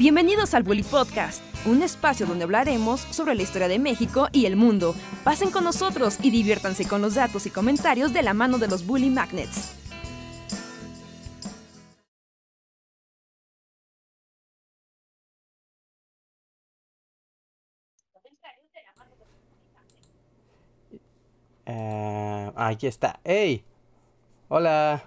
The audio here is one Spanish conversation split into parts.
Bienvenidos al Bully Podcast, un espacio donde hablaremos sobre la historia de México y el mundo. Pasen con nosotros y diviértanse con los datos y comentarios de la mano de los Bully Magnets. Eh, aquí está. ¡Hey! Hola.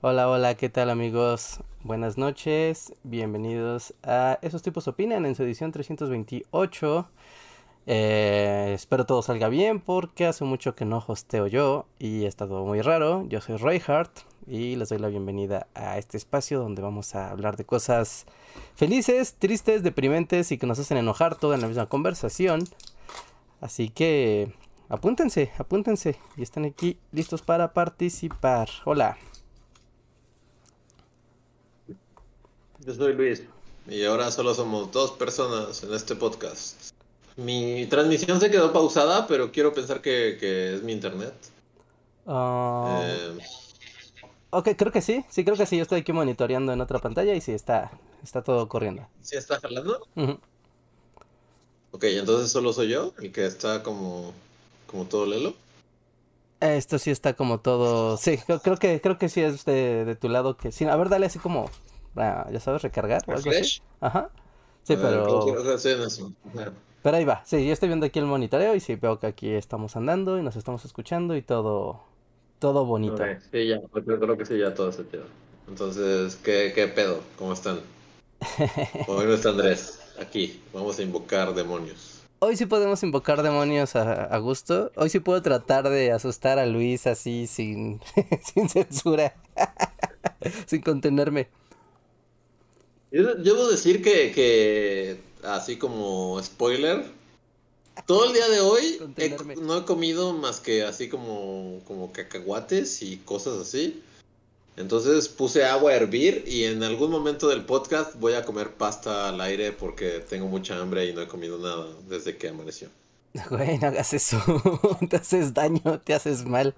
Hola, hola, ¿qué tal amigos? Buenas noches, bienvenidos a Esos tipos opinan en su edición 328. Eh, espero todo salga bien porque hace mucho que no hosteo yo y ha estado muy raro. Yo soy Reinhardt y les doy la bienvenida a este espacio donde vamos a hablar de cosas felices, tristes, deprimentes y que nos hacen enojar todo en la misma conversación. Así que apúntense, apúntense y están aquí listos para participar. Hola. Yo soy Luis y ahora solo somos dos personas en este podcast. Mi transmisión se quedó pausada, pero quiero pensar que, es mi internet. Ah, eh, ok, creo que sí, sí, creo que sí. Yo estoy aquí monitoreando en otra pantalla y sí, está, está todo corriendo. ¿Sí está jalando? Ok, entonces solo soy yo el que está como, como todo lelo. Esto sí está como todo. Sí, creo, que creo que sí es de, de tu lado que sí. A ver, dale así como ya sabes, recargar. Ajá. Sí, pero. Pero ahí va. Sí, yo estoy viendo aquí el monitoreo y sí veo que aquí estamos andando y nos estamos escuchando y todo. Todo bonito. Sí, ya, creo que sí, ya todo se quedó. Entonces, ¿qué, qué pedo? ¿Cómo están? Hoy no está Andrés. Aquí, vamos a invocar demonios. Hoy sí podemos invocar demonios a, a gusto. Hoy sí puedo tratar de asustar a Luis así sin, sin censura. sin contenerme. Yo debo decir que, así como spoiler, todo el día de hoy no he comido más que así como, como cacahuates y cosas así. Entonces puse agua a hervir y en algún momento del podcast voy a comer pasta al aire porque tengo mucha hambre y no he comido nada desde que amaneció. Güey, no hagas eso. te haces daño, te haces mal.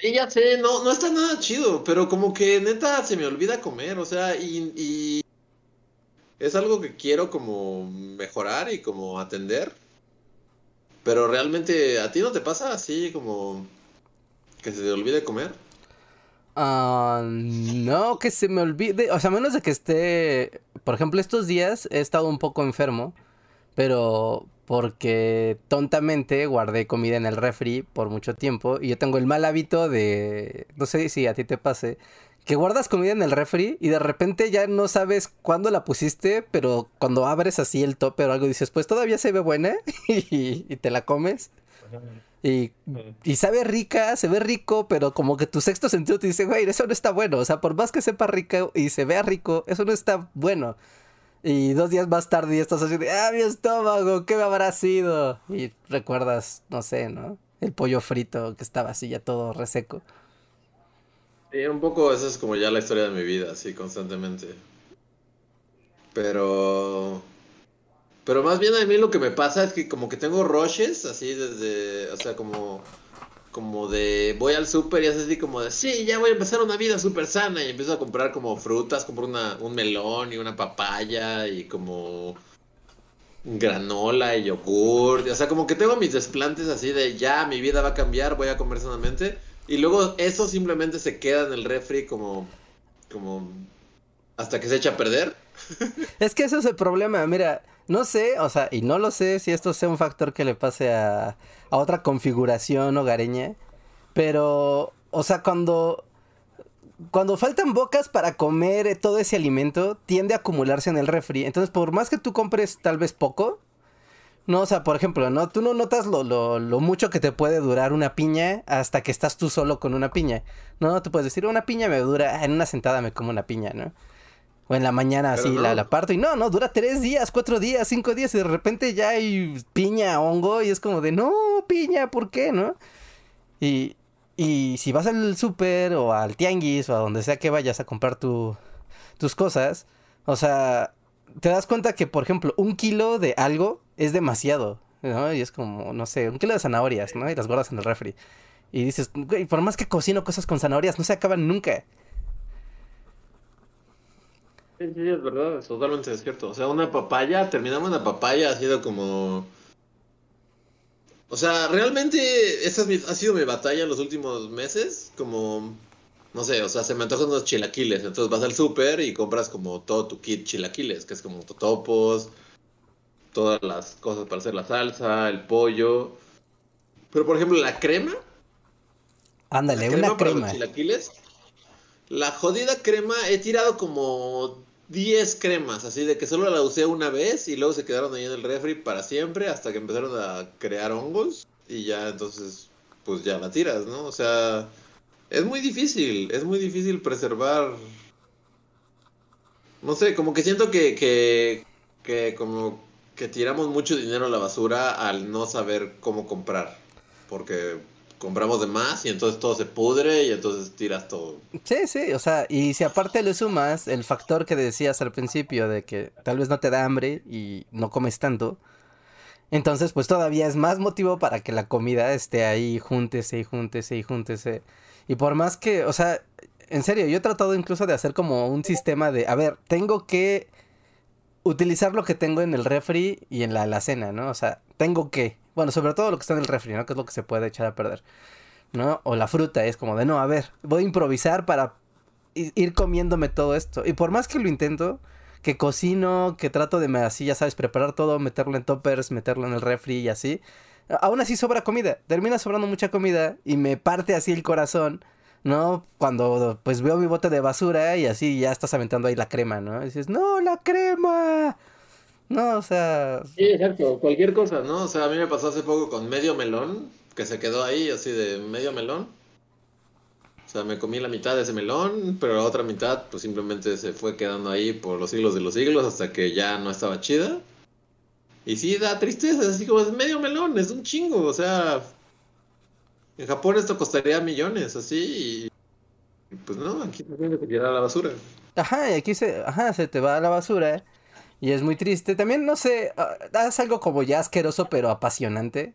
Sí, ya sé, no, no está nada chido, pero como que neta se me olvida comer, o sea, y, es algo que quiero como mejorar y como atender. Pero realmente, ¿a ti no te pasa así como que se te olvide comer? Ah, no, que se me olvide, o sea, menos de que esté, por ejemplo, estos días he estado un poco enfermo, pero porque tontamente guardé comida en el refri por mucho tiempo y yo tengo el mal hábito de, no sé si a ti te pase, que guardas comida en el refri y de repente ya no sabes cuándo la pusiste, pero cuando abres así el tope o algo dices, pues todavía se ve buena y, te la comes. Y, y, sabe rica, se ve rico, pero como que tu sexto sentido te dice, güey, eso no está bueno. O sea, por más que sepa rico y se vea rico, eso no está bueno. Y dos días más tarde y estás así de, ah, mi estómago, ¿qué me habrá sido? Y recuerdas, no sé, ¿no? El pollo frito que estaba así ya todo reseco. Sí, un poco esa es como ya la historia de mi vida, así constantemente. Pero... Pero más bien a mí lo que me pasa es que como que tengo rushes, así desde, o sea, como como de voy al súper y así como de sí, ya voy a empezar una vida súper sana y empiezo a comprar como frutas, compro una, un melón y una papaya y como granola y yogur, o sea, como que tengo mis desplantes así de ya mi vida va a cambiar, voy a comer sanamente y luego eso simplemente se queda en el refri como como hasta que se echa a perder. Es que eso es el problema, mira, no sé, o sea, y no lo sé si esto sea un factor que le pase a, a otra configuración hogareña, pero, o sea, cuando, cuando faltan bocas para comer todo ese alimento, tiende a acumularse en el refri. Entonces, por más que tú compres tal vez poco, no, o sea, por ejemplo, ¿no? Tú no notas lo, lo, lo, mucho que te puede durar una piña hasta que estás tú solo con una piña. No, tú puedes decir, una piña me dura, en una sentada me como una piña, ¿no? O en la mañana así la, la, parto y no, no, dura tres días, cuatro días, cinco días y de repente ya hay piña, hongo y es como de, no, piña, ¿por qué, no? Y, y si vas al súper o al tianguis o a donde sea que vayas a comprar tu, tus cosas, o sea, te das cuenta que, por ejemplo, un kilo de algo es demasiado, ¿no? Y es como, no sé, un kilo de zanahorias, ¿no? Y las guardas en el refri. Y dices, güey, por más que cocino cosas con zanahorias, no se acaban nunca. Sí, sí, es verdad, es totalmente cierto. O sea, una papaya, terminamos una papaya, ha sido como... O sea, realmente esa es mi- ha sido mi batalla en los últimos meses, como... No sé, o sea, se me antojan unos chilaquiles, entonces vas al súper y compras como todo tu kit chilaquiles, que es como totopos, todas las cosas para hacer la salsa, el pollo. Pero por ejemplo, la crema, Ándale, la una para los crema. chilaquiles. La jodida crema, he tirado como 10 cremas, así de que solo la usé una vez y luego se quedaron ahí en el refri para siempre hasta que empezaron a crear hongos y ya entonces pues ya la tiras, ¿no? O sea, es muy difícil, es muy difícil preservar. No sé, como que siento que, que, que como que tiramos mucho dinero a la basura al no saber cómo comprar. Porque compramos de más y entonces todo se pudre y entonces tiras todo. Sí, sí, o sea, y si aparte le sumas el factor que decías al principio de que tal vez no te da hambre y no comes tanto, entonces pues todavía es más motivo para que la comida esté ahí, júntese y júntese y júntese. Y por más que, o sea, en serio, yo he tratado incluso de hacer como un sistema de, a ver, tengo que utilizar lo que tengo en el refri y en la alacena, ¿no? O sea, tengo que, bueno, sobre todo lo que está en el refri, ¿no? Que es lo que se puede echar a perder. ¿no? O la fruta, es como de, no, a ver, voy a improvisar para ir comiéndome todo esto. Y por más que lo intento, que cocino, que trato de, así, ya sabes, preparar todo, meterlo en toppers, meterlo en el refri y así, aún así sobra comida. Termina sobrando mucha comida y me parte así el corazón, ¿no? Cuando pues veo mi bote de basura y así ya estás aventando ahí la crema, ¿no? Y dices, no, la crema. No, o sea, Sí, exacto, cualquier cosa, ¿no? O sea, a mí me pasó hace poco con medio melón, que se quedó ahí así de medio melón. O sea, me comí la mitad de ese melón, pero la otra mitad pues simplemente se fue quedando ahí por los siglos de los siglos hasta que ya no estaba chida. Y sí, da tristeza, es así como es medio melón, es un chingo, o sea... En Japón esto costaría millones, así, y... Pues no, aquí también se tirar a la basura. Ajá, y aquí se, ajá, se te va a la basura y es muy triste. También, no sé, ah, es algo como ya asqueroso pero apasionante.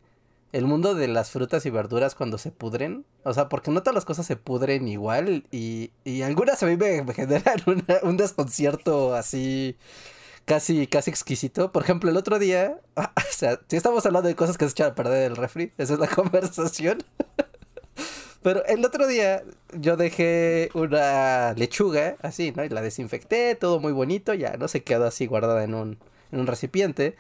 El mundo de las frutas y verduras cuando se pudren. O sea, porque no todas las cosas se pudren igual y, y algunas a mí me, me un desconcierto así casi, casi exquisito. Por ejemplo, el otro día, o sea, si estamos hablando de cosas que se echan a perder el refri, esa es la conversación. Pero el otro día yo dejé una lechuga así, ¿no? Y la desinfecté, todo muy bonito, ya no se quedó así guardada en un, en un recipiente.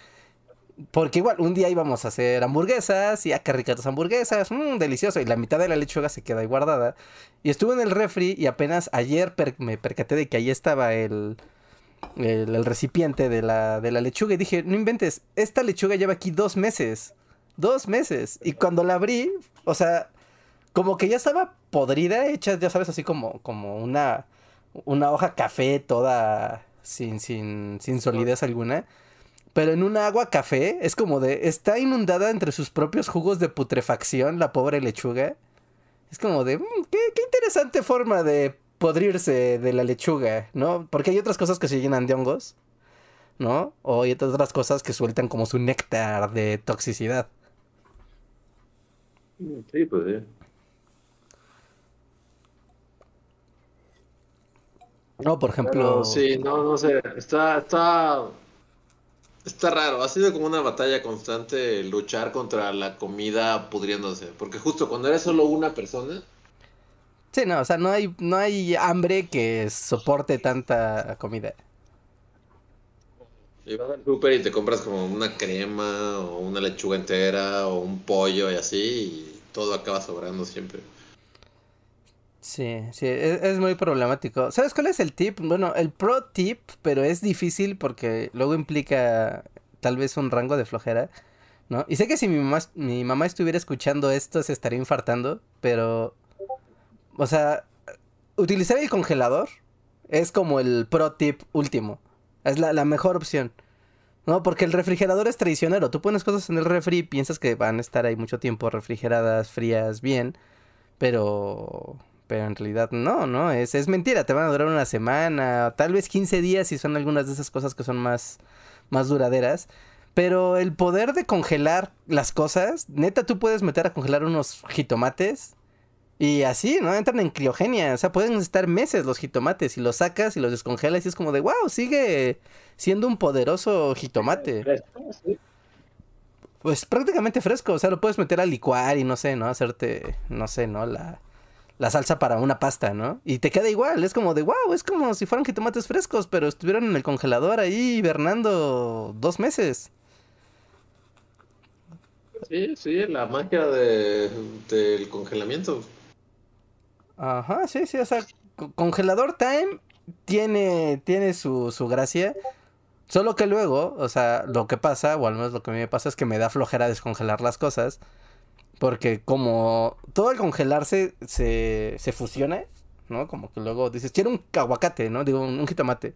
Porque igual, un día íbamos a hacer hamburguesas, y qué ricas las hamburguesas, mmm, delicioso, y la mitad de la lechuga se queda ahí guardada. Y estuve en el refri y apenas ayer me percaté de que ahí estaba el, el, el recipiente de la, de la lechuga y dije, no inventes, esta lechuga lleva aquí dos meses, dos meses. Y cuando la abrí, o sea, como que ya estaba podrida, hecha, ya sabes, así como, como una, una hoja café toda sin, sin, sin solidez alguna. Pero en un agua café es como de, está inundada entre sus propios jugos de putrefacción la pobre lechuga. Es como de, "Mm, qué, qué interesante forma de podrirse de la lechuga, ¿no? Porque hay otras cosas que se llenan de hongos, ¿no? O hay otras cosas que sueltan como su néctar de toxicidad. Sí, pues sí. No, por ejemplo... Pero sí, no, no sé, está, está, está raro, ha sido como una batalla constante luchar contra la comida pudriéndose, porque justo cuando eres solo una persona, Sí, no, o sea, no hay, no hay hambre que soporte tanta comida. y vas al súper y te compras como una crema o una lechuga entera o un pollo y así, y todo acaba sobrando siempre. Sí, sí, es, es muy problemático. ¿Sabes cuál es el tip? Bueno, el pro tip, pero es difícil porque luego implica tal vez un rango de flojera, ¿no? Y sé que si mi mamá, mi mamá estuviera escuchando esto se estaría infartando, pero, o sea, utilizar el congelador es como el pro tip último. Es la, la mejor opción. No, porque el refrigerador es traicionero. Tú pones cosas en el refri y piensas que van a estar ahí mucho tiempo refrigeradas, frías, bien. Pero. Pero en realidad no, ¿no? Es, es mentira. Te van a durar una semana, tal vez 15 días si son algunas de esas cosas que son más, más duraderas. Pero el poder de congelar las cosas, neta, tú puedes meter a congelar unos jitomates. Y así, ¿no? Entran en criogenia. O sea, pueden estar meses los jitomates y los sacas y los descongelas y es como de, wow, sigue siendo un poderoso jitomate. Pues prácticamente fresco. O sea, lo puedes meter a licuar y no sé, ¿no? Hacerte, no sé, ¿no? La, la salsa para una pasta, ¿no? Y te queda igual. Es como de, wow, es como si fueran jitomates frescos, pero estuvieron en el congelador ahí hibernando dos meses. Sí, sí, la magia de, del congelamiento. Ajá, sí, sí, o sea, congelador time tiene, tiene su, su gracia. Solo que luego, o sea, lo que pasa, o al menos lo que a mí me pasa es que me da flojera descongelar las cosas. Porque como todo al congelarse se, se fusiona, ¿no? Como que luego dices, quiero un aguacate, ¿no? Digo, un, un jitomate.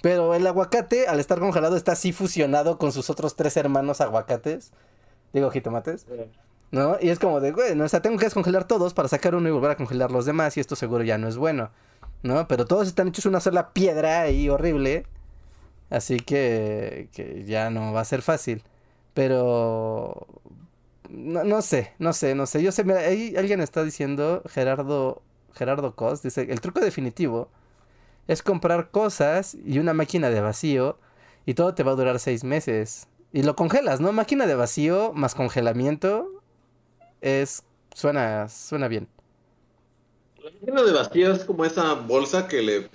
Pero el aguacate, al estar congelado, está así fusionado con sus otros tres hermanos aguacates. Digo, jitomates. ¿No? Y es como de, güey, ¿no? o sea, tengo que descongelar todos para sacar uno y volver a congelar los demás y esto seguro ya no es bueno, ¿no? Pero todos están hechos una sola piedra ahí horrible, así que, que ya no va a ser fácil. Pero, no, no sé, no sé, no sé. Yo sé, mira, ahí alguien está diciendo, Gerardo, Gerardo Cos, dice, el truco definitivo es comprar cosas y una máquina de vacío y todo te va a durar seis meses. Y lo congelas, ¿no? Máquina de vacío más congelamiento es suena suena bien. La máquina de vacío es como esa bolsa que le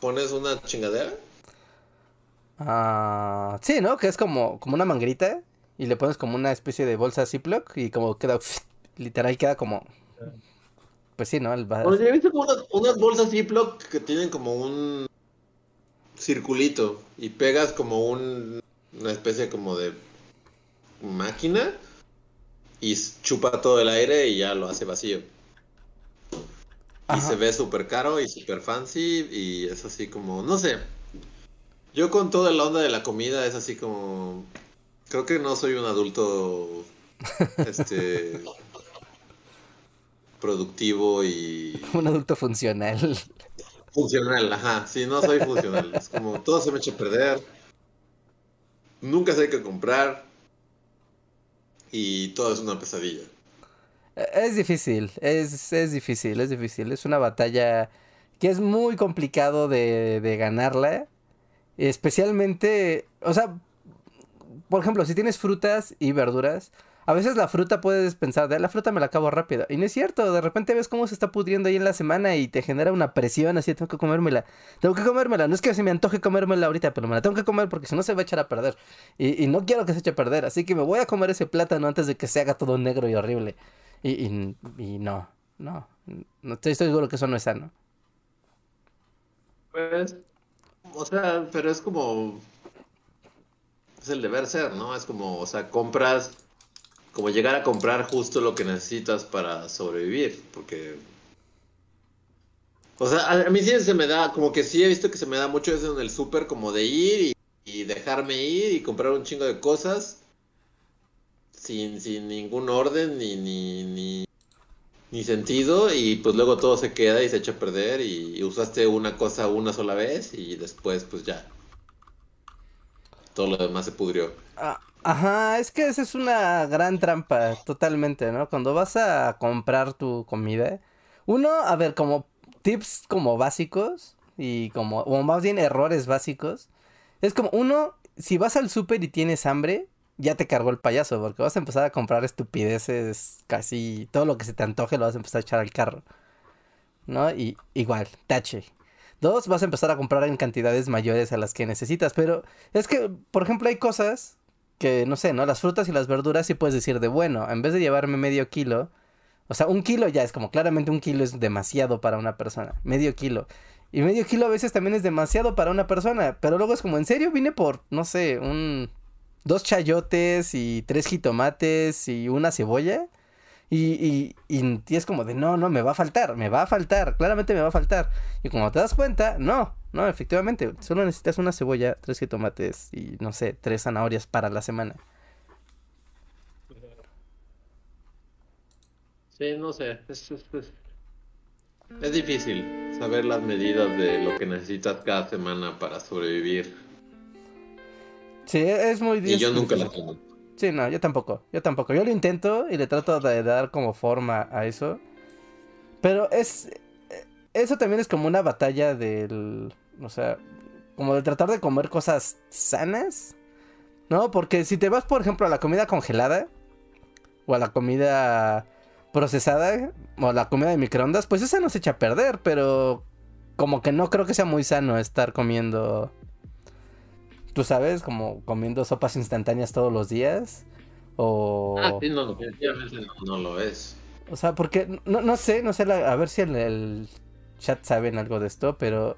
pones una chingadera. Ah, sí, ¿no? Que es como como una manguerita y le pones como una especie de bolsa Ziploc y como queda literal queda como pues sí, ¿no? El va- Oye, he visto como unas, unas bolsas Ziploc que tienen como un circulito y pegas como un, una especie como de máquina y chupa todo el aire y ya lo hace vacío. Y se ve súper caro y súper fancy y es así como, no sé. Yo con toda la onda de la comida es así como, creo que no soy un adulto, este, productivo y un adulto funcional. funcional, ajá. Sí, no soy funcional. Es como todo se me echa a perder. Nunca sé qué comprar. Y todo es una pesadilla. Es difícil, es, es difícil, es difícil. Es una batalla que es muy complicado de, de ganarla. Especialmente, o sea, por ejemplo, si tienes frutas y verduras, a veces la fruta puedes pensar, de la fruta me la acabo rápido. Y no es cierto, de repente ves cómo se está pudriendo ahí en la semana y te genera una presión así, tengo que comérmela. Tengo que comérmela, no es que se me antoje comérmela ahorita, pero me la tengo que comer porque si no se va a echar a perder. Y, no quiero que se eche a perder, así que me voy a comer ese plátano antes de que se haga todo negro y horrible. Y no, no, no estoy, estoy seguro que eso no es sano. Pues, o sea, pero es como. Es el deber ser, ¿no? Es como, o sea, compras. Como llegar a comprar justo lo que necesitas para sobrevivir. Porque. O sea, a, mí sí se me da. Como que sí he visto que se me da mucho eso en el súper, como de ir y, dejarme ir y comprar un chingo de cosas. Sin, sin ningún orden ni, ni, ni, sentido y pues luego todo se queda y se echa a perder y usaste una cosa una sola vez y después pues ya todo lo demás se pudrió. Ah, Ajá, es que esa es una gran trampa, totalmente, ¿no? Cuando vas a comprar tu comida, uno, a ver, como tips como básicos y como, o más bien errores básicos, es como, uno, si vas al súper y tienes hambre, ya te cargó el payaso, porque vas a empezar a comprar estupideces, casi todo lo que se te antoje lo vas a empezar a echar al carro, ¿no? Y igual, tache. Dos, vas a empezar a comprar en cantidades mayores a las que necesitas, pero es que, por ejemplo, hay cosas que, no sé, ¿no? Las frutas y las verduras sí puedes decir de, bueno, en vez de llevarme medio kilo, o sea, un kilo ya es como, claramente un kilo es demasiado para una persona, medio kilo. Y medio kilo a veces también es demasiado para una persona, pero luego es como, ¿en serio vine por, no sé, un... dos chayotes y tres jitomates y una cebolla? Y, y, y, y es como de, no, no, me va a faltar, me va a faltar, claramente me va a faltar. Y cuando te das cuenta, no, no, efectivamente, solo necesitas una cebolla, tres jitomates y, no sé, tres zanahorias para la semana. Sí, no sé, es, es, es, es difícil saber las medidas de lo que necesitas cada semana para sobrevivir. Sí, es muy Y yo difícil. nunca las tengo. Sí, no, yo tampoco, yo tampoco. Yo lo intento y le trato de dar como forma a eso. Pero es. Eso también es como una batalla del. O sea, como de tratar de comer cosas sanas. ¿No? Porque si te vas, por ejemplo, a la comida congelada. O a la comida procesada. O a la comida de microondas. Pues esa no se echa a perder. Pero. Como que no creo que sea muy sano estar comiendo. Tú sabes, como comiendo sopas instantáneas todos los días. O. Ah, sí, no, definitivamente no, no lo es. O sea, porque no, no sé, no sé, la- a ver si en el chat saben algo de esto, pero...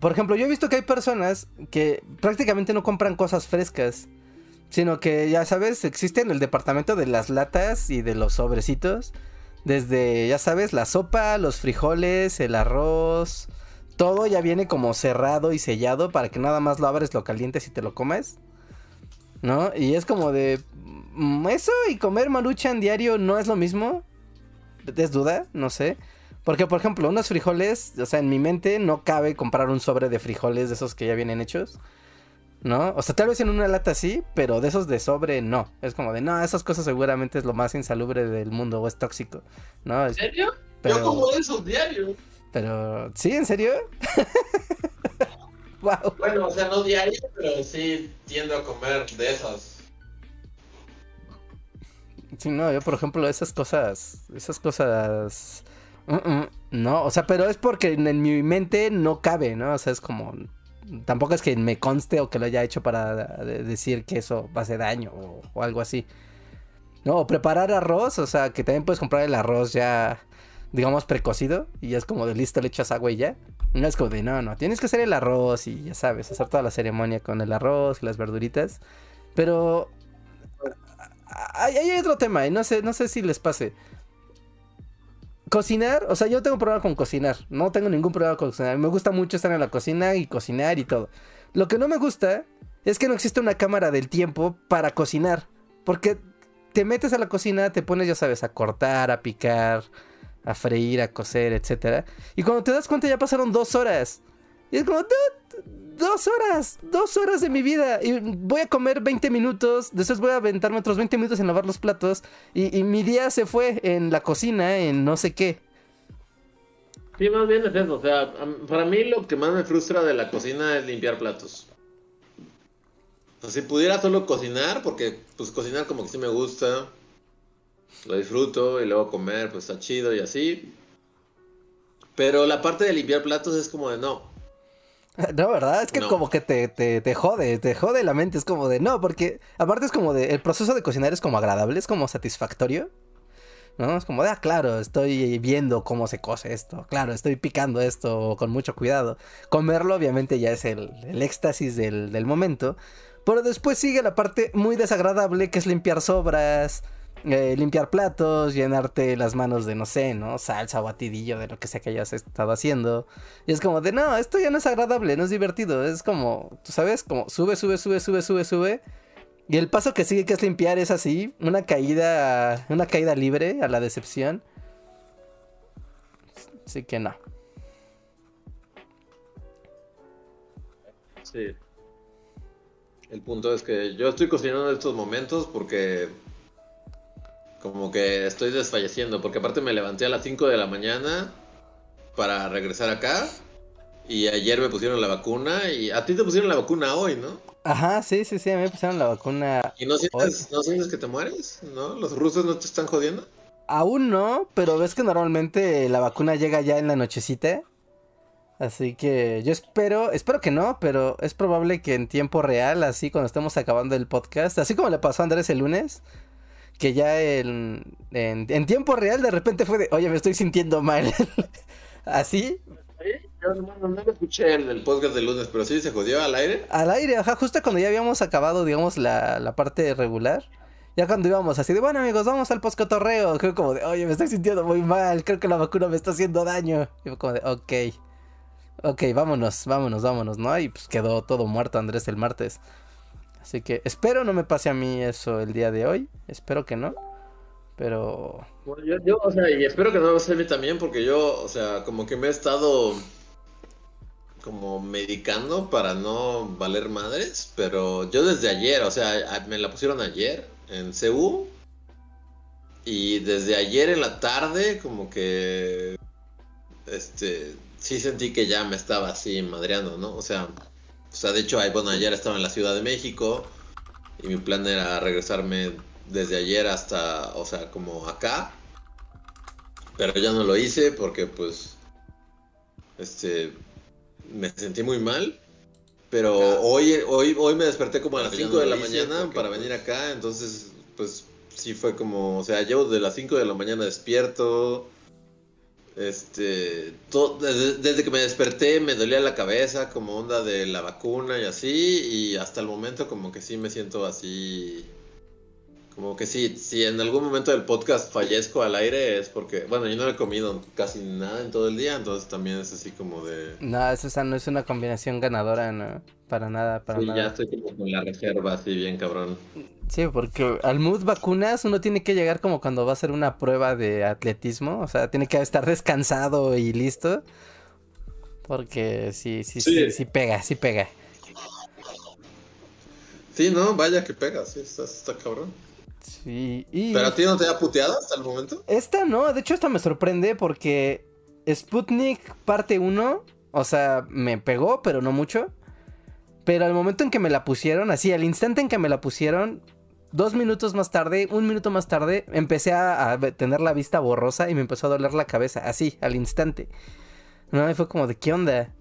Por ejemplo, yo he visto que hay personas que prácticamente no compran cosas frescas, sino que, ya sabes, existe en el departamento de las latas y de los sobrecitos, desde, ya sabes, la sopa, los frijoles, el arroz, todo ya viene como cerrado y sellado para que nada más lo abres, lo calientes y te lo comes. ¿No? Y es como de... mm, Eso y comer maruchan diario no es lo mismo. ¿Es duda? No sé. Porque, por ejemplo, unos frijoles, o sea, en mi mente no cabe comprar un sobre de frijoles de esos que ya vienen hechos. ¿No? O sea, tal vez en una lata sí, pero de esos de sobre no. Es como de, no, esas cosas seguramente es lo más insalubre del mundo o es tóxico. ¿No? ¿En serio? pero, Yo como esos diarios. Pero, ¿sí? ¿En serio? wow. Bueno, o sea, no diario, pero sí tiendo a comer de esas. Sí, no, yo por ejemplo esas cosas, esas cosas, mm, mm, no, o sea, pero es porque en, mi mente no cabe, ¿no? O sea, es como, tampoco es que me conste o que lo haya hecho para de- decir que eso va a hacer daño o, o algo así. No, o preparar arroz, o sea, que también puedes comprar el arroz ya, digamos, precocido y ya es como de listo, le echas agua y ya. No es como de, no, no, tienes que hacer el arroz y ya sabes, hacer toda la ceremonia con el arroz y las verduritas. Pero hay, hay otro tema y no sé, no sé si les pase. Cocinar, o sea, yo tengo problema con cocinar. No tengo ningún problema con cocinar. Me gusta mucho estar en la cocina y cocinar y todo. Lo que no me gusta es que no existe una cámara del tiempo para cocinar. Porque te metes a la cocina, te pones, ya sabes, a cortar, a picar, a freír, a cocer, etcétera. Y cuando te das cuenta ya pasaron dos horas. Y es como, "Dude, dos horas, dos horas de mi vida. Y voy a comer 20 minutos, después voy a aventarme otros 20 minutos en lavar los platos. Y, mi día se fue en la cocina, en no sé qué. Sí, más bien es eso. O sea, para mí lo que más me frustra de la cocina es limpiar platos. O sea, si pudiera solo cocinar, porque pues cocinar como que sí me gusta, lo disfruto y luego comer pues está chido y así. Pero la parte de limpiar platos es como de no. No, ¿verdad? Es que No. como que te, te, te jode, te jode la mente. Es como de no, porque aparte es como de. El proceso de cocinar es como agradable, es como satisfactorio. ¿No? Es como de, ah, claro, estoy viendo cómo se cose esto. Claro, estoy picando esto con mucho cuidado. Comerlo, obviamente, ya es el, el éxtasis del, del momento. Pero después sigue la parte muy desagradable que es limpiar sobras. Eh, limpiar platos, llenarte las manos de no sé, ¿no? Salsa o batidillo de lo que sea que hayas estado haciendo. Y es como de, no, esto ya no es agradable, no es divertido. Es como, tú sabes, como sube, sube, sube, sube, sube, sube. Y el paso que sigue, que es limpiar, es así, una caída, una caída libre a la decepción. Así que no. Sí. El punto es que yo estoy cocinando en estos momentos porque como que estoy desfalleciendo, porque aparte me levanté a las 5 de la mañana para regresar acá y ayer me pusieron la vacuna y a ti te pusieron la vacuna hoy, ¿no? Ajá, sí, sí, sí, a mí me pusieron la vacuna. ¿Y no sientes, no sientes que te mueres? ¿No? ¿Los rusos no te están jodiendo? Aún no, pero ves que normalmente la vacuna llega ya en la nochecita. Así que yo espero, espero que no, pero es probable que en tiempo real, así cuando estemos acabando el podcast, así como le pasó a Andrés el lunes, que ya en, en, en tiempo real de repente fue de, oye, me estoy sintiendo mal. así, Yo no, no, no lo escuché el, el podcast del lunes, pero sí se jodió al aire. al aire, ajá, justo cuando ya habíamos acabado, digamos, la, la parte regular. Ya cuando íbamos así de, bueno amigos, vamos al poscotorreo. Creo como de, oye, me estoy sintiendo muy mal, creo que la vacuna me está haciendo daño. Y fue como de, ok. Ok, vámonos, vámonos, vámonos, ¿no? Y pues quedó todo muerto Andrés el martes. Así que espero no me pase a mí eso el día de hoy. Espero que no. Pero... Bueno, yo, yo, o sea, y espero que no me pase a mí también, porque yo, o sea, como que me he estado como medicando para no valer madres, pero yo desde ayer, o sea, me la pusieron ayer en CU Y desde ayer en la tarde, como que. Este. Sí sentí que ya me estaba así madreando, ¿no? O sea. O sea, de hecho, bueno, ayer estaba en la Ciudad de México. Y mi plan era regresarme desde ayer hasta. O sea, como acá. Pero ya no lo hice porque, pues. Este. Me sentí muy mal. Pero hoy, hoy, hoy me desperté como a las 5 de la mañana para venir acá. Entonces, pues sí fue como, o sea, llevo de las 5 de la mañana despierto. Este, desde, que me desperté me dolía la cabeza como onda de la vacuna y así, y hasta el momento como que sí me siento así, como que sí, si en algún momento del podcast fallezco al aire es porque, bueno, yo no he comido casi nada en todo el día, entonces también es así como de... No, esa no es una combinación ganadora, no, para nada, para sí, nada. ya estoy como con la reserva así bien cabrón. Sí, porque al mood vacunas uno tiene que llegar como cuando va a hacer una prueba de atletismo, o sea, tiene que estar descansado y listo. Porque sí, sí, sí, sí, pega, sí pega. Sí, no, vaya que pega, sí, está, está cabrón. Sí, y... ¿Pero a ti no te ha puteado hasta el momento? Esta no, de hecho esta me sorprende porque Sputnik parte 1, o sea, me pegó, pero no mucho. Pero al momento en que me la pusieron, así, al instante en que me la pusieron, dos minutos más tarde, un minuto más tarde, empecé a, tener la vista borrosa y me empezó a doler la cabeza, así, al instante. No, y fue como de, ¿qué onda?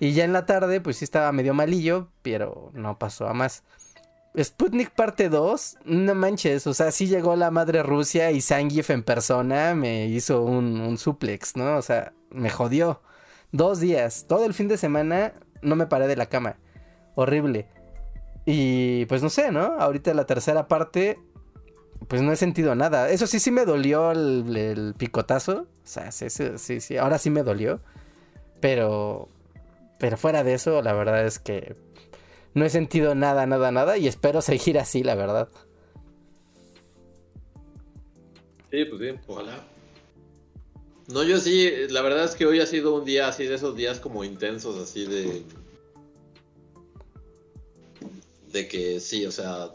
Y ya en la tarde, pues sí estaba medio malillo, pero no pasó a más. Sputnik parte 2, no manches, o sea, sí llegó la madre Rusia y Zangief en persona me hizo un, un suplex, ¿no? O sea, me jodió. Dos días, todo el fin de semana no me paré de la cama. Horrible. Y pues no sé, ¿no? Ahorita la tercera parte, pues no he sentido nada. Eso sí, sí me dolió el, picotazo. O sea, sí, sí, sí, ahora sí me dolió. Pero, pero fuera de eso, la verdad es que no he sentido nada, nada, nada y espero seguir así, la verdad. Sí, pues sí, ojalá. No, yo sí, la verdad es que hoy ha sido un día así de esos días como intensos, así de... De que sí, o sea,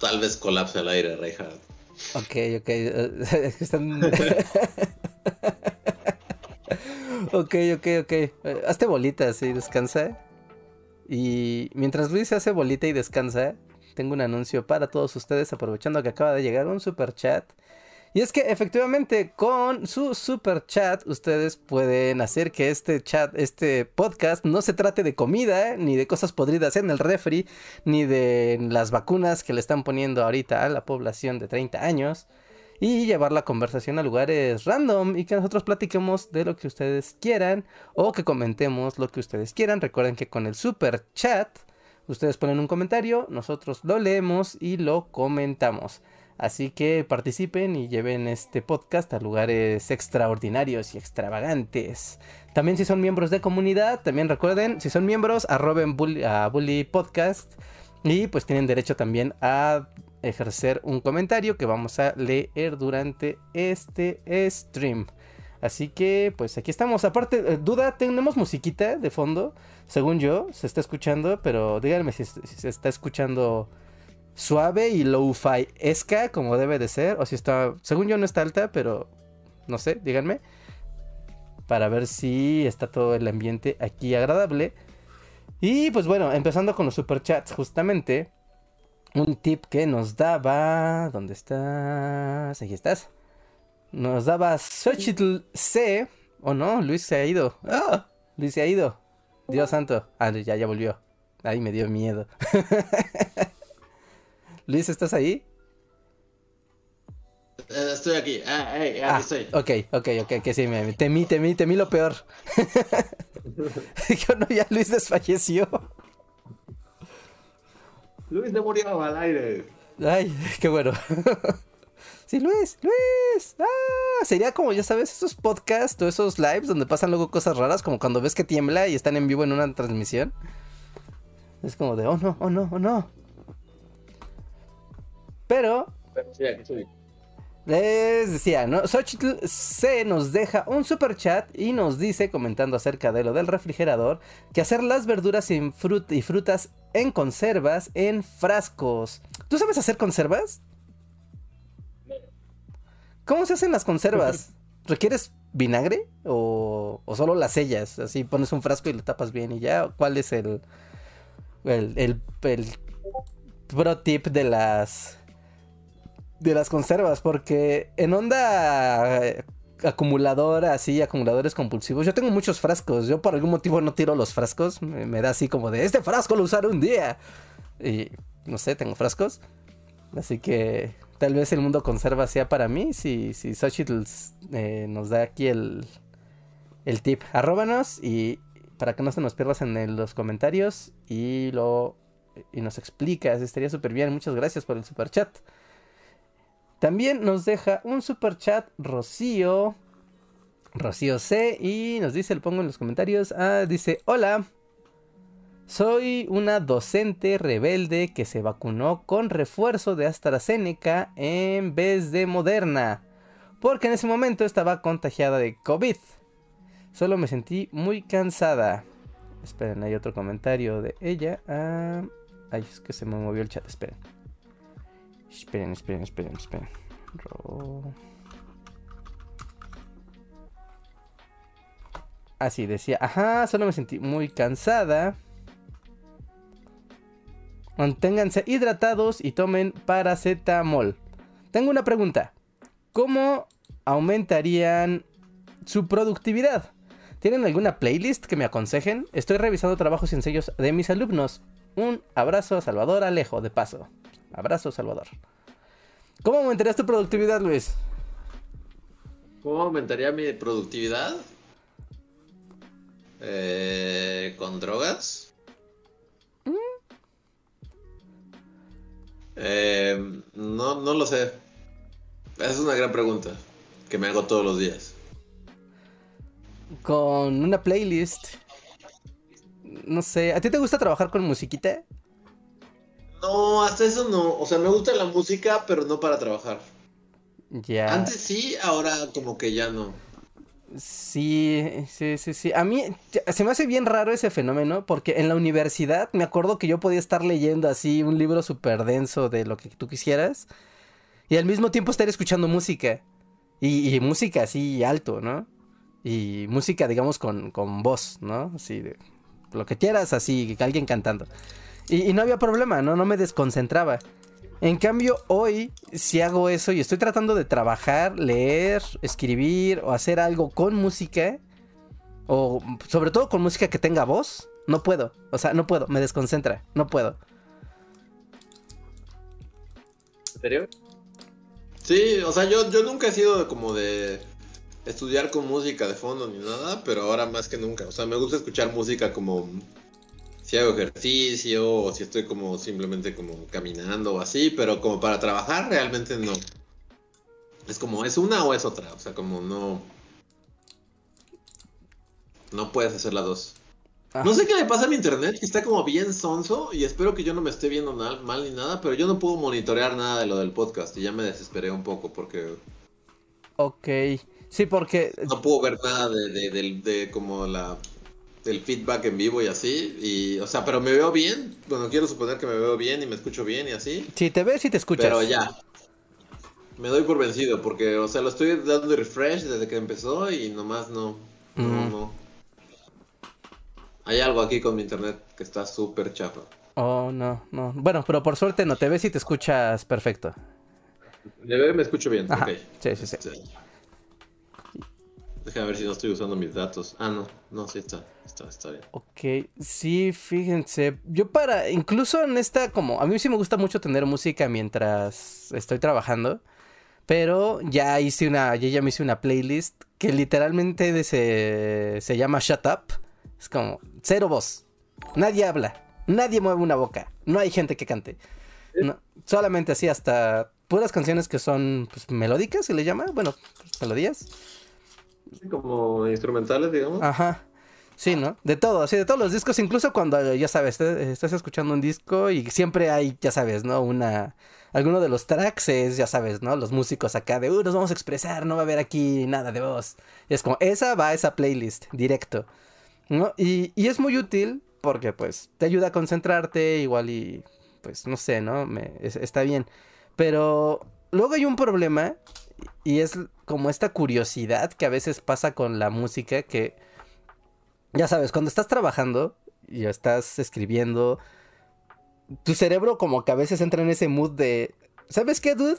tal vez colapse el aire, Reinhardt. Ok, ok. Están... ok, ok, ok. Hazte bolitas y descansa. Y mientras Luis se hace bolita y descansa, tengo un anuncio para todos ustedes, aprovechando que acaba de llegar un super chat. Y es que efectivamente con su super chat ustedes pueden hacer que este chat, este podcast no se trate de comida, ni de cosas podridas en el refri, ni de las vacunas que le están poniendo ahorita a la población de 30 años y llevar la conversación a lugares random y que nosotros platiquemos de lo que ustedes quieran o que comentemos lo que ustedes quieran. Recuerden que con el super chat ustedes ponen un comentario, nosotros lo leemos y lo comentamos. Así que participen y lleven este podcast a lugares extraordinarios y extravagantes. También si son miembros de comunidad, también recuerden, si son miembros, arroben a Bully Podcast. Y pues tienen derecho también a ejercer un comentario que vamos a leer durante este stream. Así que, pues aquí estamos. Aparte, eh, duda, tenemos musiquita de fondo. Según yo, se está escuchando, pero díganme si, se está escuchando suave y low-fi esca como debe de ser. O si está, según yo no está alta, pero no sé, díganme. Para ver si está todo el ambiente aquí agradable. Y pues bueno, empezando con los superchats justamente un tip que nos daba. ¿Dónde estás? Aquí estás. Nos daba Xochitl C. ¿O no? Luis se ha ido. ¡Ah! Luis se ha ido. Dios santo. Ah, ya, ya volvió. Ay, me dio miedo. Luis, ¿estás ahí? Eh, estoy aquí. Ah, aquí ah, estoy. Ok, ok, ok, que sí, me temí, temí, temí lo peor. Yo no, ya Luis desfalleció. Luis no murió al aire. Ay, qué bueno. sí, Luis, Luis. Ah, sería como, ya sabes, esos podcasts o esos lives donde pasan luego cosas raras, como cuando ves que tiembla y están en vivo en una transmisión. Es como de, oh no, oh no, oh no. Pero. Pero sí, aquí estoy. Les decía, ¿no? Xochitl C nos deja un super chat y nos dice, comentando acerca de lo del refrigerador, que hacer las verduras y, y frutas en conservas en frascos. ¿Tú sabes hacer conservas? ¿Cómo se hacen las conservas? ¿Requieres vinagre o, o solo las sellas? Así pones un frasco y lo tapas bien y ya. ¿Cuál es el, el, el, el pro tip de las de las conservas? Porque en onda eh, acumuladora, así, acumuladores compulsivos, yo tengo muchos frascos. Yo por algún motivo no tiro los frascos. Me, da así como de este frasco lo usaré un día. Y no sé, tengo frascos. Así que tal vez el mundo conserva sea para mí. Si, si Xochitl eh, nos da aquí el, el tip, arróbanos y para que no se nos pierdas en los comentarios y lo y nos explicas, estaría súper bien. Muchas gracias por el super chat. También nos deja un super chat Rocío. Rocío C. Y nos dice, lo pongo en los comentarios. Ah, dice: Hola. Soy una docente rebelde que se vacunó con refuerzo de AstraZeneca en vez de Moderna. Porque en ese momento estaba contagiada de COVID. Solo me sentí muy cansada. Esperen, hay otro comentario de ella. Ah, ay, es que se me movió el chat. Esperen. Esperen, esperen, esperen, esperen. Así decía, ajá, solo me sentí muy cansada. Manténganse hidratados y tomen paracetamol. Tengo una pregunta. ¿Cómo aumentarían su productividad? ¿Tienen alguna playlist que me aconsejen? Estoy revisando trabajos sencillos de mis alumnos. Un abrazo Salvador Alejo, de paso. Abrazo, Salvador. ¿Cómo aumentarías tu productividad, Luis? ¿Cómo aumentaría mi productividad? Eh, ¿Con drogas? Eh, no, no lo sé. Esa es una gran pregunta que me hago todos los días. Con una playlist. No sé, ¿a ti te gusta trabajar con musiquita? No, hasta eso no. O sea, me gusta la música, pero no para trabajar. Ya. Antes sí, ahora como que ya no. Sí, sí, sí, sí. A mí se me hace bien raro ese fenómeno porque en la universidad me acuerdo que yo podía estar leyendo así un libro súper denso de lo que tú quisieras y al mismo tiempo estar escuchando música. Y, y música así alto, ¿no? Y música, digamos, con, con voz, ¿no? Así de lo que quieras, así, alguien cantando. Y, no había problema, ¿no? No me desconcentraba. En cambio, hoy, si hago eso y estoy tratando de trabajar, leer, escribir o hacer algo con música, o sobre todo con música que tenga voz, no puedo. O sea, no puedo, me desconcentra, no puedo. ¿En serio? Sí, o sea, yo, yo nunca he sido como de estudiar con música de fondo ni nada, pero ahora más que nunca. O sea, me gusta escuchar música como si hago ejercicio o si estoy como simplemente como caminando o así, pero como para trabajar realmente no. Es como, es una o es otra, o sea, como no... No puedes hacer las dos. Ah, No sé qué le pasa a mi internet, que está como bien sonso y espero que yo no me esté viendo mal, mal ni nada, pero yo no puedo monitorear nada de lo del podcast y ya me desesperé un poco porque Ok. Sí, porque no puedo ver nada de, de, del- de como la del feedback en vivo y así y o sea, pero me veo bien, bueno, quiero suponer que me veo bien y me escucho bien y así, si te ves y te escuchas. pero ya. Me doy por vencido porque, o sea, lo estoy dando refresh desde que empezó y nomás no. No, Mm. no. Hay algo aquí con mi internet que está súper chafa. Oh, no, no. Bueno, pero por suerte no te ves y te escuchas perfecto. De ver me escucho bien. Ajá. Ok. Sí, sí, sí. Sí. Déjame ver si no estoy usando mis datos. Ah, no. No, sí está. Está, está bien. Ok, sí, fíjense. Yo para, incluso en esta, como, a mí sí me gusta mucho tener música mientras estoy trabajando. Pero ya hice una, yo ya me hice una playlist que literalmente se, se llama Shut Up. Es como, cero voz. Nadie habla. Nadie mueve una boca. No hay gente que cante. No, solamente así hasta puras canciones que son pues, melódicas, se le llama. Bueno, pues, melodías. Como instrumentales, digamos. Ajá. Sí, ¿no? De todo, así de todos los discos, incluso cuando, ya sabes, estás escuchando un disco y siempre hay, ya sabes, ¿no? Una... Alguno de los tracks es, ya sabes, ¿no? Los músicos acá de, uh, nos vamos a expresar, no va a haber aquí nada de voz. Es como, esa va a esa playlist, directo. ¿No? Y, y es muy útil porque, pues, te ayuda a concentrarte, igual y, pues, no sé, ¿no? Me, es- está bien. Pero luego hay un problema y es como esta curiosidad que a veces pasa con la música que, ya sabes, cuando estás trabajando y estás escribiendo, tu cerebro como que a veces entra en ese mood de, ¿sabes qué, dude?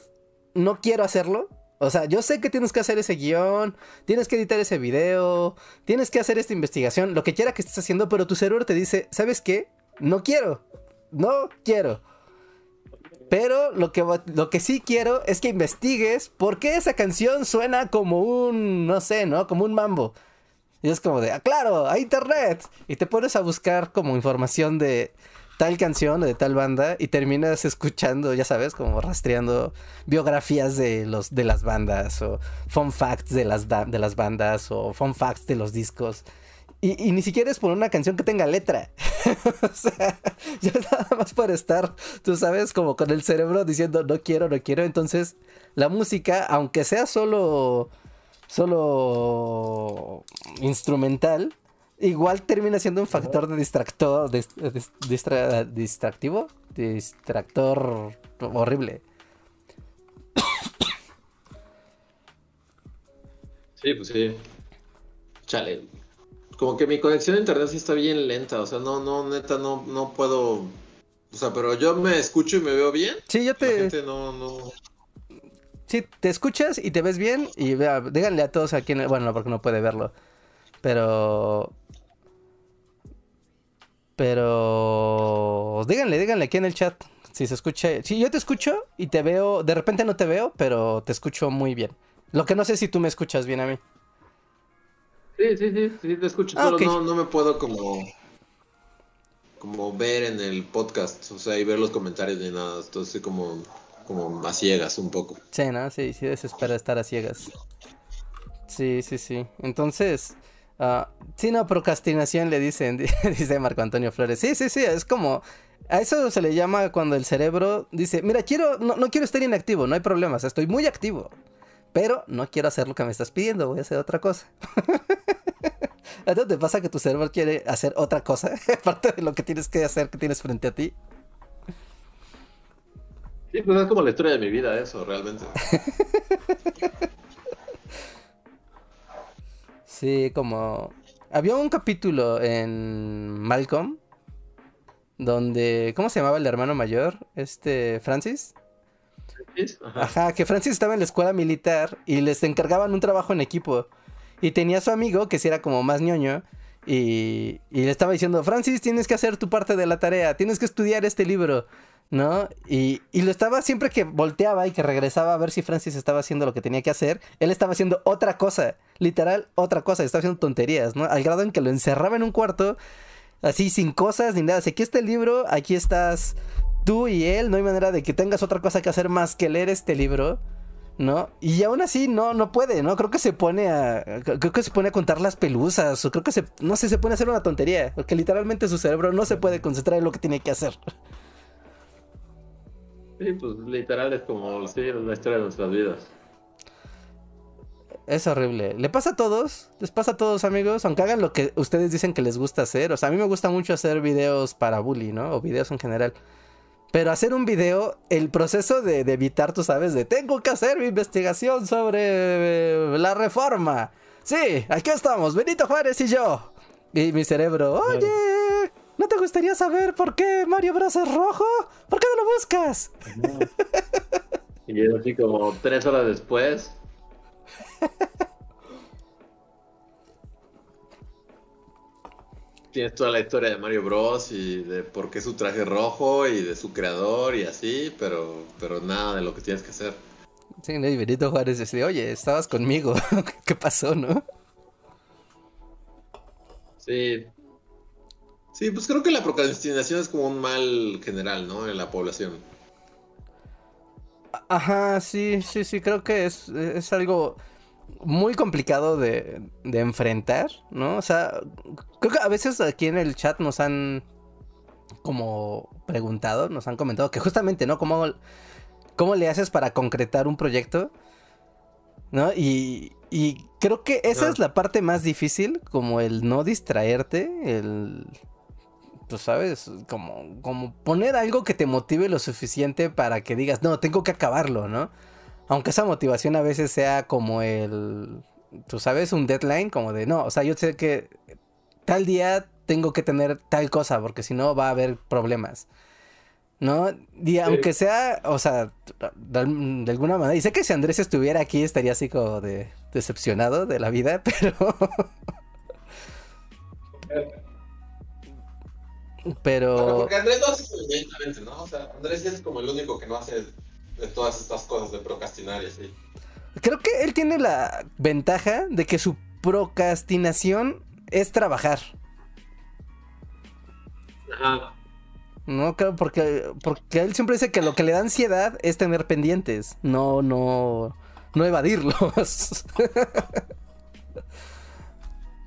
No quiero hacerlo. O sea, yo sé que tienes que hacer ese guion, tienes que editar ese video, tienes que hacer esta investigación, lo que quiera que estés haciendo, pero tu cerebro te dice, ¿sabes qué? No quiero, no quiero. Pero lo que, lo que sí quiero es que investigues por qué esa canción suena como un, no sé, ¿no? Como un mambo. Y es como de, ah, claro, a internet. Y te pones a buscar como información de tal canción o de tal banda y terminas escuchando, ya sabes, como rastreando biografías de, los, de las bandas o fun facts de las, de las bandas o fun facts de los discos. Y, ni siquiera es por una canción que tenga letra. o sea, ya nada más por estar, tú sabes, como con el cerebro diciendo no quiero, no quiero. Entonces, la música, aunque sea solo, solo instrumental, igual termina siendo un factor de distractor, distractivo, distractor horrible. Sí, pues sí. Chale como que mi conexión a internet sí está bien lenta, o sea, no, no, neta, no, no puedo, o sea, pero yo me escucho y me veo bien. Sí, yo te... no, no... Sí, te escuchas y te ves bien y vea, díganle a todos aquí, en bueno, no, porque no puede verlo, pero... Pero... Díganle, díganle aquí en el chat si se escucha. Sí, yo te escucho y te veo, de repente no te veo, pero te escucho muy bien. Lo que no sé si tú me escuchas bien a mí. Sí, sí, sí, sí, te escucho, ah, no, no me puedo como como ver en el podcast, o sea, y ver los comentarios ni nada, entonces como como a ciegas un poco. Sí, ¿no? Sí, sí desespera estar a ciegas. Sí, sí, sí. Entonces, uh, sí, no, procrastinación le dicen, dice Marco Antonio Flores. Sí, sí, sí, es como, a eso se le llama cuando el cerebro dice, mira, quiero, no, no quiero estar inactivo, no hay problemas, estoy muy activo. Pero no quiero hacer lo que me estás pidiendo, voy a hacer otra cosa. ¿A ti te pasa que tu cerebro quiere hacer otra cosa? Aparte de lo que tienes que hacer que tienes frente a ti. Sí, pues es como la historia de mi vida eso, realmente. sí, como... Había un capítulo en Malcolm donde... ¿Cómo se llamaba el hermano mayor? Este, Francis. Ajá. que Francis estaba en la escuela militar y les encargaban un trabajo en equipo. Y tenía a su amigo, que sí era como más ñoño, y, y, le estaba diciendo, Francis, tienes que hacer tu parte de la tarea, tienes que estudiar este libro, ¿no? Y, y, lo estaba siempre que volteaba y que regresaba a ver si Francis estaba haciendo lo que tenía que hacer, él estaba haciendo otra cosa, literal, otra cosa, estaba haciendo tonterías, ¿no? Al grado en que lo encerraba en un cuarto, así sin cosas ni nada. aquí está el libro, aquí estás tú y él, no hay manera de que tengas otra cosa que hacer más que leer este libro. ¿no? Y aún así no, no puede, ¿no? Creo que se pone a. Creo que se pone a contar las pelusas. O creo que se. No sé, se pone a hacer una tontería. Porque literalmente su cerebro no se puede concentrar en lo que tiene que hacer. Sí, pues literal es como sí, la historia de nuestras vidas. Es horrible. Le pasa a todos, les pasa a todos amigos, aunque hagan lo que ustedes dicen que les gusta hacer. O sea, a mí me gusta mucho hacer videos para bully, ¿no? O videos en general. Pero hacer un video, el proceso de, evitar, tú sabes, de tengo que hacer mi investigación sobre eh, la reforma. Sí, aquí estamos, Benito Juárez y yo. Y mi cerebro, oye, ¿no te gustaría saber por qué Mario Bros es rojo? ¿Por qué no lo buscas? Y es así como tres horas después. tienes toda la historia de Mario Bros. y de por qué su traje rojo y de su creador y así, pero, pero nada de lo que tienes que hacer. Sí, y Benito Juárez dice, oye, estabas conmigo, ¿qué pasó, no? Sí. Sí, pues creo que la procrastinación es como un mal general, ¿no? En la población. Ajá, sí, sí, sí, creo que es, es algo muy complicado de, de enfrentar, ¿no? O sea, creo que a veces aquí en el chat nos han como preguntado, nos han comentado que justamente, ¿no? ¿Cómo, cómo le haces para concretar un proyecto? ¿No? Y, y creo que esa es la parte más difícil, como el no distraerte, el... Pues sabes, como, como poner algo que te motive lo suficiente para que digas, no, tengo que acabarlo, ¿no? Aunque esa motivación a veces sea como el, tú sabes, un deadline, como de, no, o sea, yo sé que tal día tengo que tener tal cosa, porque si no va a haber problemas. ¿No? Y aunque sea, o sea, de, alguna manera, y sé que si Andrés estuviera aquí estaría así como de decepcionado de la vida, pero... pero... porque Andrés no hace evidentemente, ¿no? O sea, Andrés es como el único que no hace de todas estas cosas de procrastinar y así. Creo que él tiene la ventaja de que su procrastinación es trabajar. Ajá. No, claro, porque, porque él siempre dice que lo que le da ansiedad es tener pendientes, no, no, no evadirlos.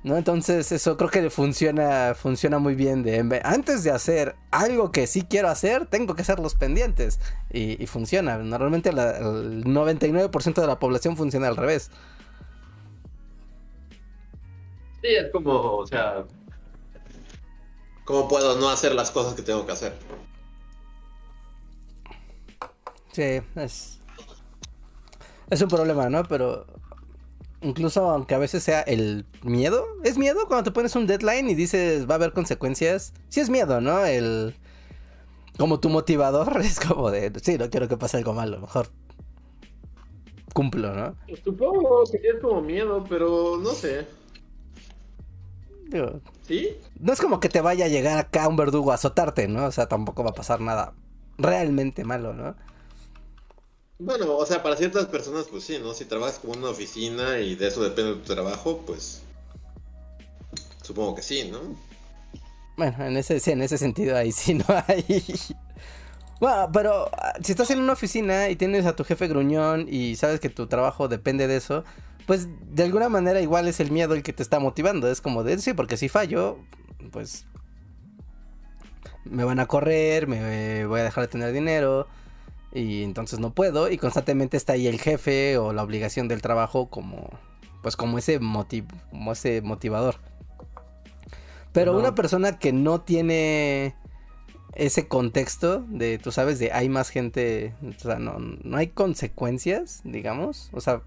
¿No? Entonces eso creo que funciona, funciona muy bien. De, antes de hacer algo que sí quiero hacer, tengo que hacer los pendientes. Y, funciona. Normalmente el 99% de la población funciona al revés. Sí, es como, o sea... ¿Cómo puedo no hacer las cosas que tengo que hacer? Sí, es... Es un problema, ¿no? Pero incluso aunque a veces sea el miedo, ¿es miedo cuando te pones un deadline y dices va a haber consecuencias? Sí es miedo, ¿no? El como tu motivador es como de, sí, no quiero que pase algo malo, mejor cumplo, ¿no? Supongo que es como miedo, pero no sé. Digo, ¿Sí? No es como que te vaya a llegar acá un verdugo a azotarte, ¿no? O sea, tampoco va a pasar nada realmente malo, ¿no? Bueno, o sea, para ciertas personas, pues sí, ¿no? Si trabajas como en una oficina y de eso depende tu trabajo, pues supongo que sí, ¿no? Bueno, en ese, en ese sentido ahí sí no hay. Bueno, pero ah, si estás en una oficina y tienes a tu jefe gruñón y sabes que tu trabajo depende de eso, pues de alguna manera igual es el miedo el que te está motivando. Es como de, sí, porque si fallo, pues me van a correr, me voy a dejar de tener dinero y entonces no puedo y constantemente está ahí el jefe o la obligación del trabajo como pues como ese como ese motivador. Pero una persona que no tiene ese contexto de tú sabes de hay más gente, o sea, no, no hay consecuencias, digamos, o sea,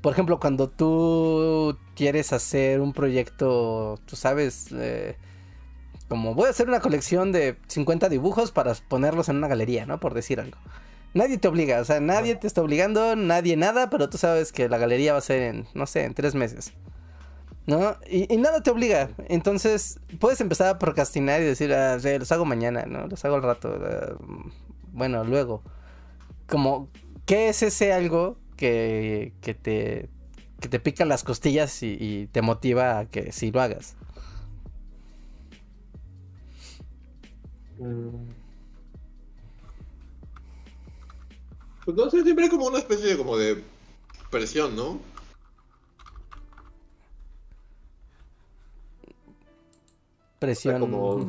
por ejemplo, cuando tú quieres hacer un proyecto, tú sabes, eh, como voy a hacer una colección de 50 dibujos para ponerlos en una galería, ¿no? Por decir algo. Nadie te obliga, o sea, nadie te está obligando, nadie nada, pero tú sabes que la galería va a ser en, no sé, en tres meses. ¿No? Y, nada te obliga. Entonces, puedes empezar a procrastinar y decir, ah, los hago mañana, ¿no? Los hago al rato. Ah, bueno, luego. Como, ¿qué es ese algo que, que te, que te pica las costillas y, y te motiva a que sí lo hagas? Pues no sé, siempre hay como una especie de como de presión, ¿no? Presión. como...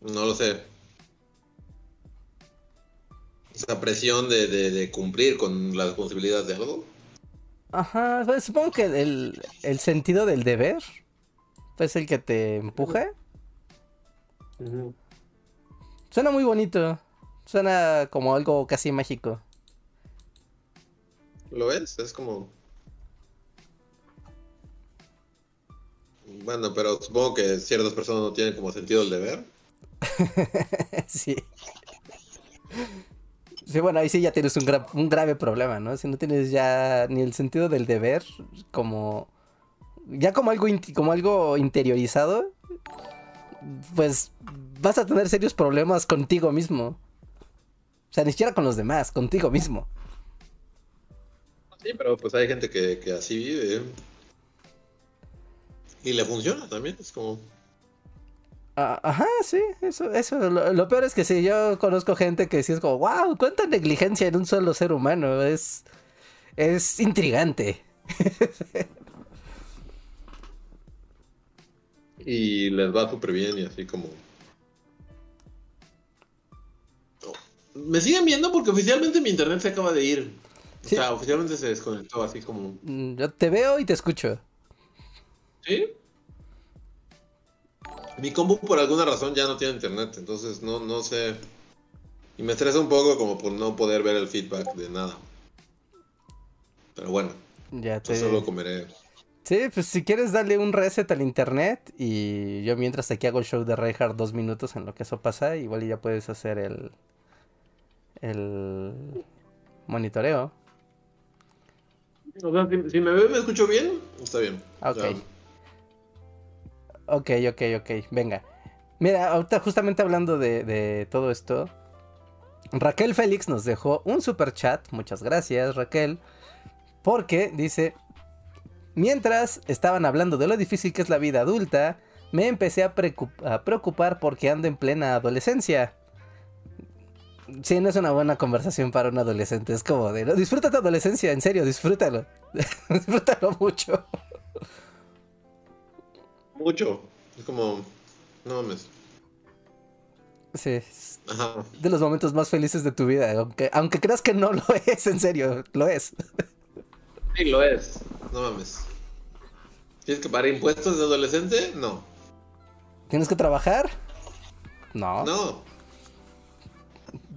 No lo sé. Esa presión de, de, cumplir con las posibilidades de algo. Ajá, pues, supongo que el, el sentido del deber es el que te Suena muy bonito. Suena como algo casi mágico. ¿Lo ves? Es como... Bueno, pero supongo que ciertas personas no tienen como sentido el deber. sí. Sí, bueno, ahí sí ya tienes un, un grave problema, ¿no? Si no tienes ya ni el sentido del deber como... Ya como algo, como algo interiorizado, pues vas a tener serios problemas contigo mismo. O sea, ni siquiera con los demás, contigo mismo. Sí, pero pues hay gente que, así vive. Y le funciona también, es como... Ah, ajá, sí, eso, eso. Lo, peor es que sí, yo conozco gente que sí es como, wow, cuánta negligencia en un solo ser humano. Es, es intrigante. y les va súper bien y así como Me siguen viendo porque oficialmente mi internet se acaba de ir. O sea, oficialmente se desconectó así como. Mm, yo te veo y te escucho. ¿Sí? Mi combo por alguna razón ya no tiene internet, entonces no, no sé. Y me estresa un poco como por no poder ver el feedback de nada. Pero bueno, Ya te... solo comeré. Sí, pues si quieres darle un reset al internet y yo mientras aquí hago el show de Reinhardt dos minutos en lo que eso pasa, igual ya puedes hacer el el monitoreo. O sea, si, si me ve, me escucho bien, está bien. Ok. Ya. Ok, ok, ok, venga. Mira, ahorita justamente hablando de, de todo esto, Raquel Félix nos dejó un super chat, muchas gracias Raquel, porque dice, mientras estaban hablando de lo difícil que es la vida adulta, me empecé a, preocup- a preocupar porque ando en plena adolescencia. Sí, no es una buena conversación para un adolescente, es como de, "No, disfruta tu adolescencia, en serio, disfrútalo, disfrútalo mucho. Mucho. Es como. No mames. Sí, Ajá. de los momentos más felices de tu vida, aunque, aunque creas que no lo es, en serio, lo es. Sí, lo es. No mames. ¿Tienes que pagar impuestos de adolescente? No. ¿Tienes que trabajar? No. No.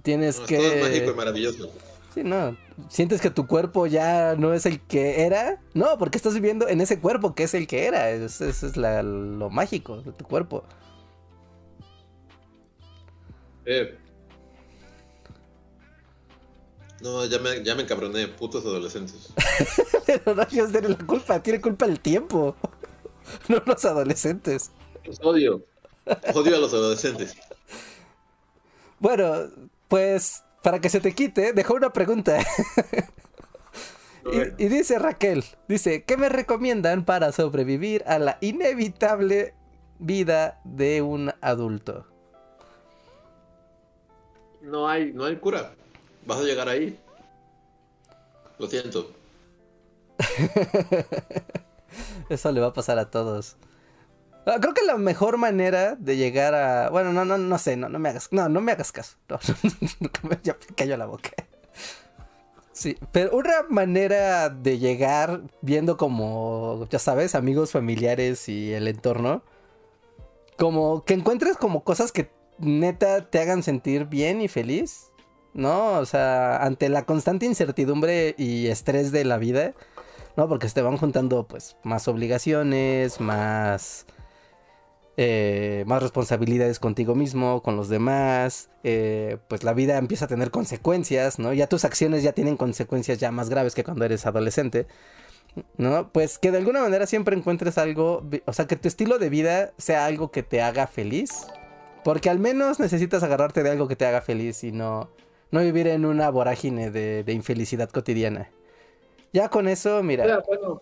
Tienes no, que... Todo es mágico y maravilloso. Sí, no. ¿Sientes que tu cuerpo ya no es el que era? No, porque estás viviendo en ese cuerpo que es el que era. Es- Eso es la- lo mágico de tu cuerpo. Eh. No, ya me, ya me encabroné, putos adolescentes. Pero no ellos tienen la culpa, tiene culpa el tiempo. No los adolescentes. Los odio. Odio a los adolescentes. Bueno, pues para que se te quite, dejó una pregunta. Y, y dice Raquel, dice, ¿qué me recomiendan para sobrevivir a la inevitable vida de un adulto? No hay, no hay cura. Vas a llegar ahí. Lo siento. Eso le va a pasar a todos. Ah, Creo que la mejor manera de llegar a... Bueno, no, no, no sé, no, no me hagas... No, no me hagas caso. Ya me cayó la boca. Sí, pero una manera de llegar viendo como, ya sabes, amigos, familiares y el entorno. Como que encuentres como cosas que neta te hagan sentir bien y feliz. ¿No? O sea, ante la constante incertidumbre y estrés de la vida. ¿no? Porque se te van juntando pues más obligaciones, más... eh, más responsabilidades contigo mismo, con los demás, eh, pues la vida empieza a tener consecuencias, ¿no? Ya tus acciones ya tienen consecuencias ya más graves que cuando eres adolescente, ¿no? Pues que de alguna manera siempre encuentres algo, o sea, que tu estilo de vida sea algo que te haga feliz, porque al menos necesitas agarrarte de algo que te haga feliz y no, no vivir en una vorágine de, de infelicidad cotidiana. Ya con eso, mira. Bueno.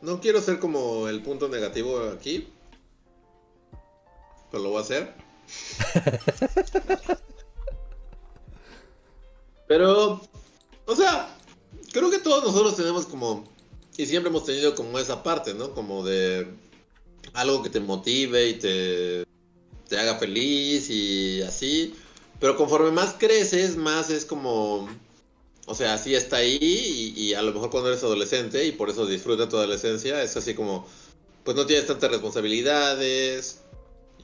No quiero ser como el punto negativo aquí. Pero lo voy a hacer. pero, o sea, creo que todos nosotros tenemos como, y siempre hemos tenido como esa parte, ¿no? Como de algo que te motive y te, te haga feliz y así. Pero conforme más creces, más es como, o sea, sí está ahí y, a lo mejor cuando eres adolescente y por eso disfruta tu adolescencia, es así como, pues no tienes tantas responsabilidades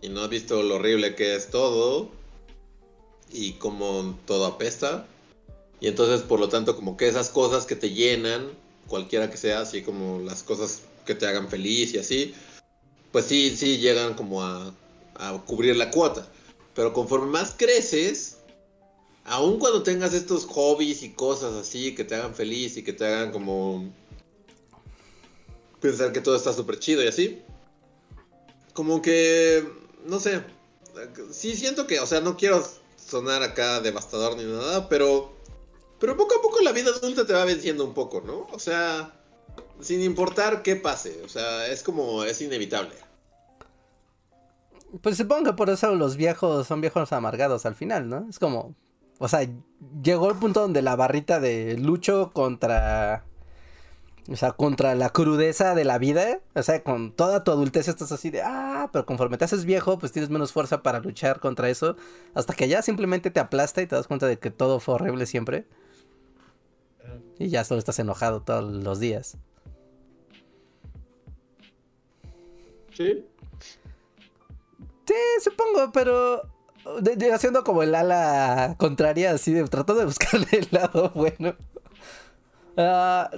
y no has visto lo horrible que es todo y como todo apesta. Y entonces, por lo tanto, como que esas cosas que te llenan, cualquiera que sea, así como las cosas que te hagan feliz y así, pues sí, sí llegan como a cubrir la cuota. Pero conforme más creces, aun cuando tengas estos hobbies y cosas así que te hagan feliz y que te hagan como pensar que todo está súper chido y así, como que, no sé, sí siento que, o sea, no quiero sonar acá devastador ni nada, pero, pero poco a poco la vida adulta te va venciendo un poco, ¿no? O sea, sin importar qué pase, o sea, es como, es inevitable. Pues supongo que por eso los viejos son viejos amargados al final, ¿no? Es como, o sea, llegó el punto donde la barrita de lucho contra, o sea, contra la crudeza de la vida, o sea, con toda tu adultez estás así de, ah, pero conforme te haces viejo, pues tienes menos fuerza para luchar contra eso, hasta que ya simplemente te aplasta y te das cuenta de que todo fue horrible siempre. Y ya solo estás enojado todos los días. Sí. Sí, supongo, pero. haciendo como el ala contraria, así de tratando de buscarle el lado bueno. Ah,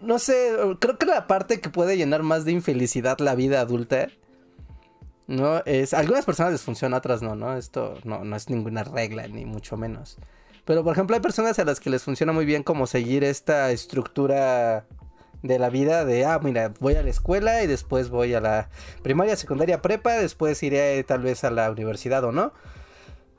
no sé, creo que la parte que puede llenar más de infelicidad la vida adulta, ¿no? Es, algunas personas les funciona, otras no, ¿no? Esto no, no es ninguna regla, ni mucho menos. Pero por ejemplo hay personas a las que les funciona muy bien como seguir esta estructura de la vida de, ah, mira, voy a la escuela y después voy a la primaria, secundaria, prepa, después iré tal vez a la universidad o no.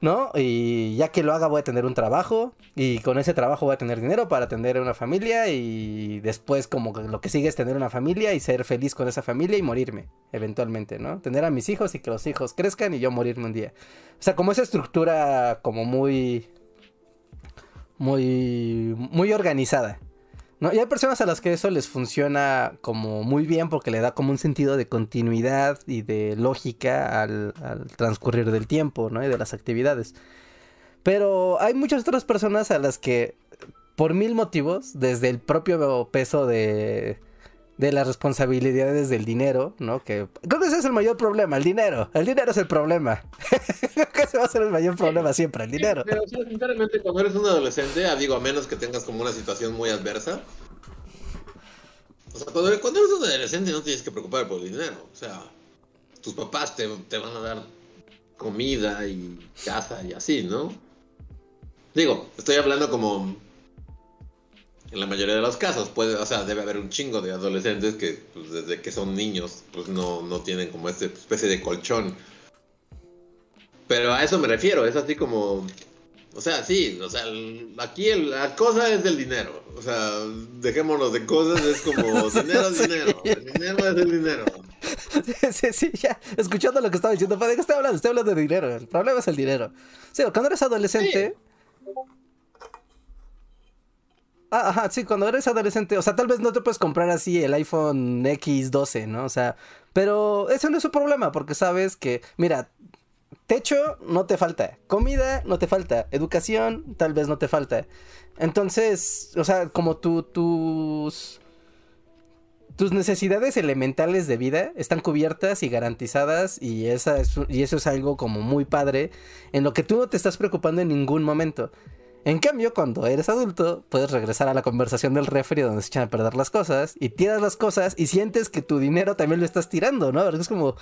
¿No? Y ya que lo haga voy a tener un trabajo y con ese trabajo voy a tener dinero para tener una familia y después como lo que sigue es tener una familia y ser feliz con esa familia y morirme eventualmente, ¿no? Tener a mis hijos y que los hijos crezcan y yo morirme un día. O sea, como esa estructura como muy muy muy organizada. ¿No? Y hay personas a las que eso les funciona como muy bien porque le da como un sentido de continuidad y de lógica al, transcurrir del tiempo, ¿no? Y de las actividades. Pero hay muchas otras personas a las que, por mil motivos, desde el propio peso de, de las responsabilidades del dinero, ¿no? Que creo que ese es el mayor problema, el dinero. El dinero es el problema. creo que ese va a ser el mayor problema siempre, el dinero. pero, sinceramente, cuando eres un adolescente, ah, digo, a menos que tengas como una situación muy adversa. O sea, cuando, eres un adolescente no tienes que preocupar por el dinero. O sea, tus papás te, te van a dar comida y casa y así, ¿no? Digo, estoy hablando como en la mayoría de los casos, puede, o sea, debe haber un chingo de adolescentes que pues, desde que son niños, pues no, no tienen como esta especie de colchón. Pero a eso me refiero, es así como, o sea, sí, o sea, aquí la cosa es del dinero. O sea, dejémonos de cosas, es como dinero, dinero, el dinero es el dinero. Sí, sí, sí, ya, escuchando lo que estaba diciendo, ¿de qué estoy hablando? Estoy hablando de dinero, el problema es el dinero. Sí, cuando eres adolescente... Ah, ajá, sí, cuando eres adolescente, o sea, tal vez no te puedes comprar así el iPhone X12, ¿no? O sea, pero ese no es su problema, porque sabes que, mira, techo no te falta, comida no te falta, educación tal vez no te falta. Entonces, o sea, como tu, tus tus necesidades elementales de vida están cubiertas y garantizadas y, esa y eso es algo como muy padre en lo que tú no te estás preocupando en ningún momento. En cambio, cuando eres adulto, puedes regresar a la conversación del refri donde se echan a perder las cosas y tiras las cosas y sientes que tu dinero también lo estás tirando, ¿no? Es como,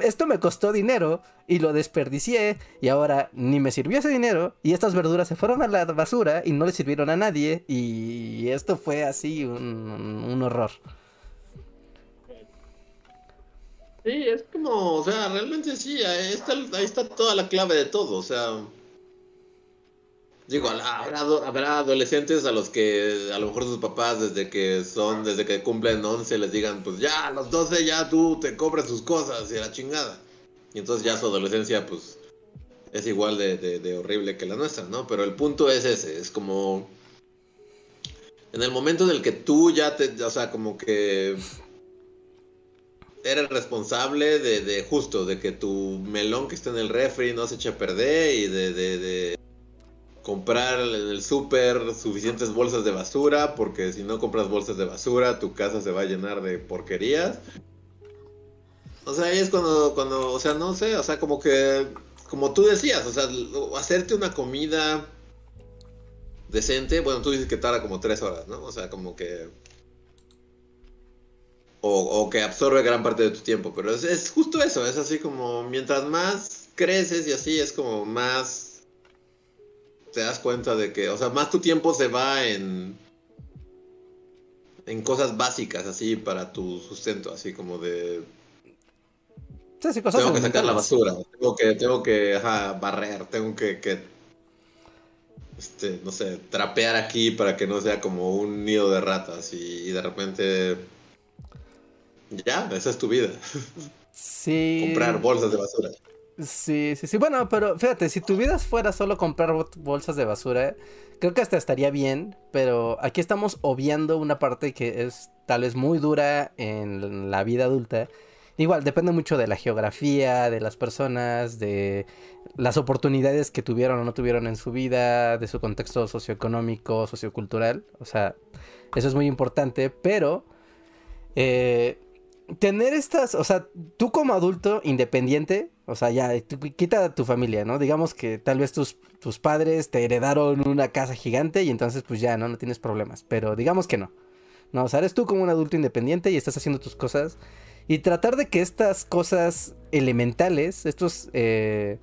esto me costó dinero y lo desperdicié y ahora ni me sirvió ese dinero y estas verduras se fueron a la basura y no le sirvieron a nadie y esto fue así un, horror. Sí, es como, o sea, realmente sí, ahí está toda la clave de todo, o sea... Digo, habrá, adolescentes a los que a lo mejor sus papás desde que son, desde que cumplen 11 les digan, pues ya, a los 12 ya tú te compras sus cosas y la chingada. Y entonces ya su adolescencia pues es igual de, de, horrible que la nuestra, ¿no? Pero el punto es ese, es como... En el momento en el que tú ya te, o sea, como que eres responsable de, de justo, de que tu melón que está en el refri no se eche a perder y de comprar en el súper suficientes bolsas de basura, porque si no compras bolsas de basura, tu casa se va a llenar de porquerías. O sea, ahí es cuando, cuando, o sea, no sé, o sea, como que, como tú decías, o sea, hacerte una comida decente, bueno, tú dices que tarda como tres horas, ¿no? O sea, como que... O, o que absorbe gran parte de tu tiempo, pero es, es justo eso, es así como, mientras más creces y así, es como más te das cuenta de que, o sea, más tu tiempo se va en en cosas básicas así para tu sustento, así como de sí, cosas tengo que sacar la basura, tengo que tengo que barrer, tengo que, que este, no sé, trapear aquí para que no sea como un nido de ratas y, de repente ya, esa es tu vida. Sí. Comprar bolsas de basura. Sí, sí, sí. Bueno, pero fíjate, si tu vida fuera solo comprar bolsas de basura, creo que hasta estaría bien, pero aquí estamos obviando una parte que es tal vez muy dura en la vida adulta. Igual, depende mucho de la geografía, de las personas, de las oportunidades que tuvieron o no tuvieron en su vida, de su contexto socioeconómico, sociocultural. O sea, eso es muy importante, pero... Eh, tener estas, o sea, tú como adulto independiente, o sea, ya, quita a tu familia, ¿no? Digamos que tal vez tus, tus padres te heredaron una casa gigante y entonces pues ya, ¿no? No tienes problemas, pero digamos que no. No, o sea, eres tú como un adulto independiente y estás haciendo tus cosas y tratar de que estas cosas elementales, estos eh,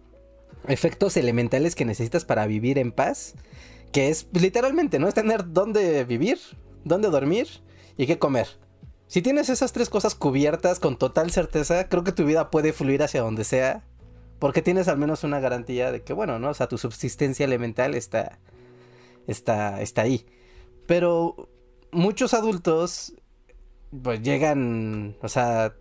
efectos elementales que necesitas para vivir en paz, que es literalmente, ¿no? Es tener dónde vivir, dónde dormir y qué comer. Si tienes esas tres cosas cubiertas con total certeza, creo que tu vida puede fluir hacia donde sea. Porque tienes al menos una garantía de que, bueno, ¿no? O sea, tu subsistencia elemental está. está. está ahí. Pero muchos adultos. Pues llegan. O sea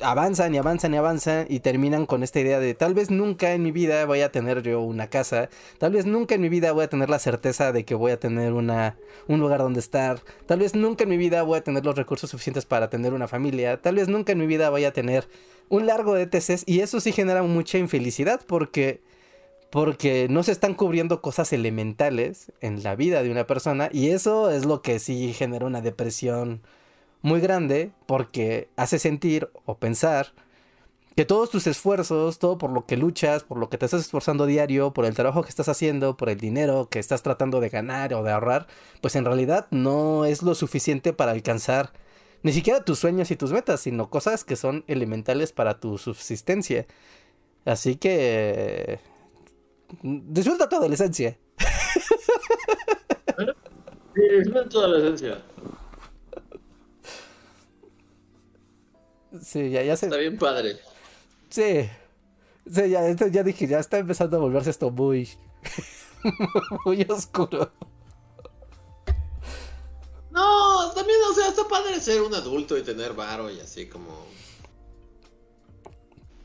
avanzan y avanzan y avanzan y terminan con esta idea de tal vez nunca en mi vida voy a tener yo una casa, tal vez nunca en mi vida voy a tener la certeza de que voy a tener una, un lugar donde estar, tal vez nunca en mi vida voy a tener los recursos suficientes para tener una familia, tal vez nunca en mi vida voy a tener un largo de TCs y eso sí genera mucha infelicidad porque porque no se están cubriendo cosas elementales en la vida de una persona. Y eso es lo que sí genera una depresión muy grande porque hace sentir o pensar que todos tus esfuerzos, todo por lo que luchas, por lo que te estás esforzando diario, por el trabajo que estás haciendo, por el dinero que estás tratando de ganar o de ahorrar, pues en realidad no es lo suficiente para alcanzar ni siquiera tus sueños y tus metas, sino cosas que son elementales para tu subsistencia. Así que... Disfruta tu adolescencia. Disfruta tu adolescencia. Sí, ya, ya se... Está bien padre. Sí. Sí, ya, ya dije, ya está empezando a volverse esto muy... muy oscuro. No, también, o sea, está padre ser un adulto y tener varo y así como...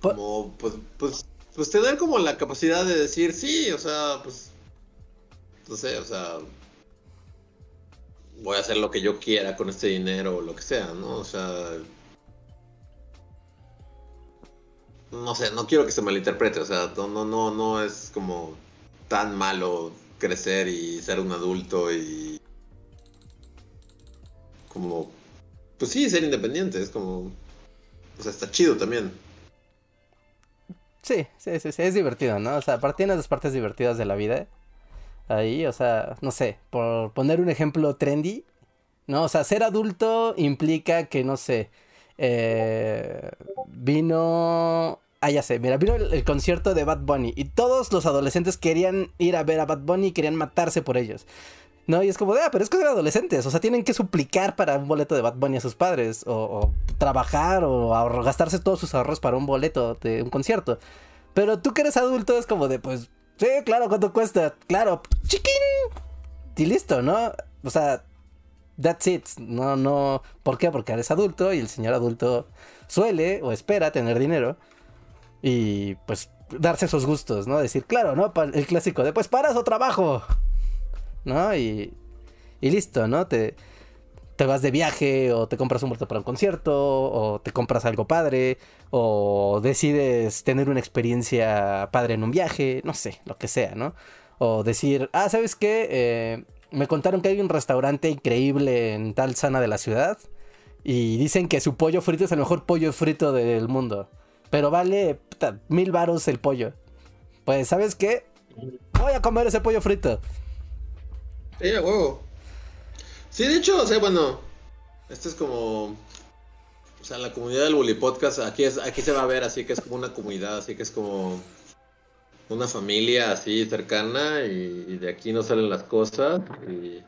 Como, pues, pues, pues tener como la capacidad de decir, sí, o sea, pues... No sé, o sea... Voy a hacer lo que yo quiera con este dinero o lo que sea, ¿no? O sea no sé, no quiero que se malinterprete, o sea, no, no, no, no es como tan malo crecer y ser un adulto y como, pues sí, ser independiente, es como, o sea, está chido también. Sí, sí, sí, sí, es divertido, ¿no? O sea, aparte de las partes divertidas de la vida. Ahí, o sea, no sé, por poner un ejemplo trendy, ¿no? O sea, ser adulto implica que, no sé, eh, vino Ah, ya sé, mira, vino el, concierto de Bad Bunny y todos los adolescentes querían ir a ver a Bad Bunny y querían matarse por ellos. ¿No? Y es como ah, pero es que son adolescentes, o sea, tienen que suplicar para un boleto de Bad Bunny a sus padres, o, trabajar, o gastarse todos sus ahorros para un boleto de un concierto. Pero tú que eres adulto es como de, pues, sí, claro, ¿cuánto cuesta? Claro, chiquín. Y listo, ¿no? O sea, that's it. No, no. ¿Por qué? Porque eres adulto y el señor adulto suele o espera tener dinero y pues darse esos gustos, ¿no? Decir, claro, ¿no? El clásico de pues paras o trabajo, ¿no? Y, y listo, ¿no? Te, te vas de viaje o te compras un boleto para un concierto o te compras algo padre o decides tener una experiencia padre en un viaje, no sé, lo que sea, ¿no? O decir, ah, ¿sabes qué? Eh, me contaron que hay un restaurante increíble en tal zona de la ciudad y dicen que su pollo frito es el mejor pollo frito del mundo. Pero vale mil varos el pollo. Pues, ¿sabes qué? Voy a comer ese pollo frito. Sí, huevo. Sí, de hecho, o sea, bueno, esto es como. O sea, la comunidad del Bully Podcast, aquí, es, aquí se va a ver así que es como una comunidad, así que es como una familia así cercana y, y de aquí no salen las cosas y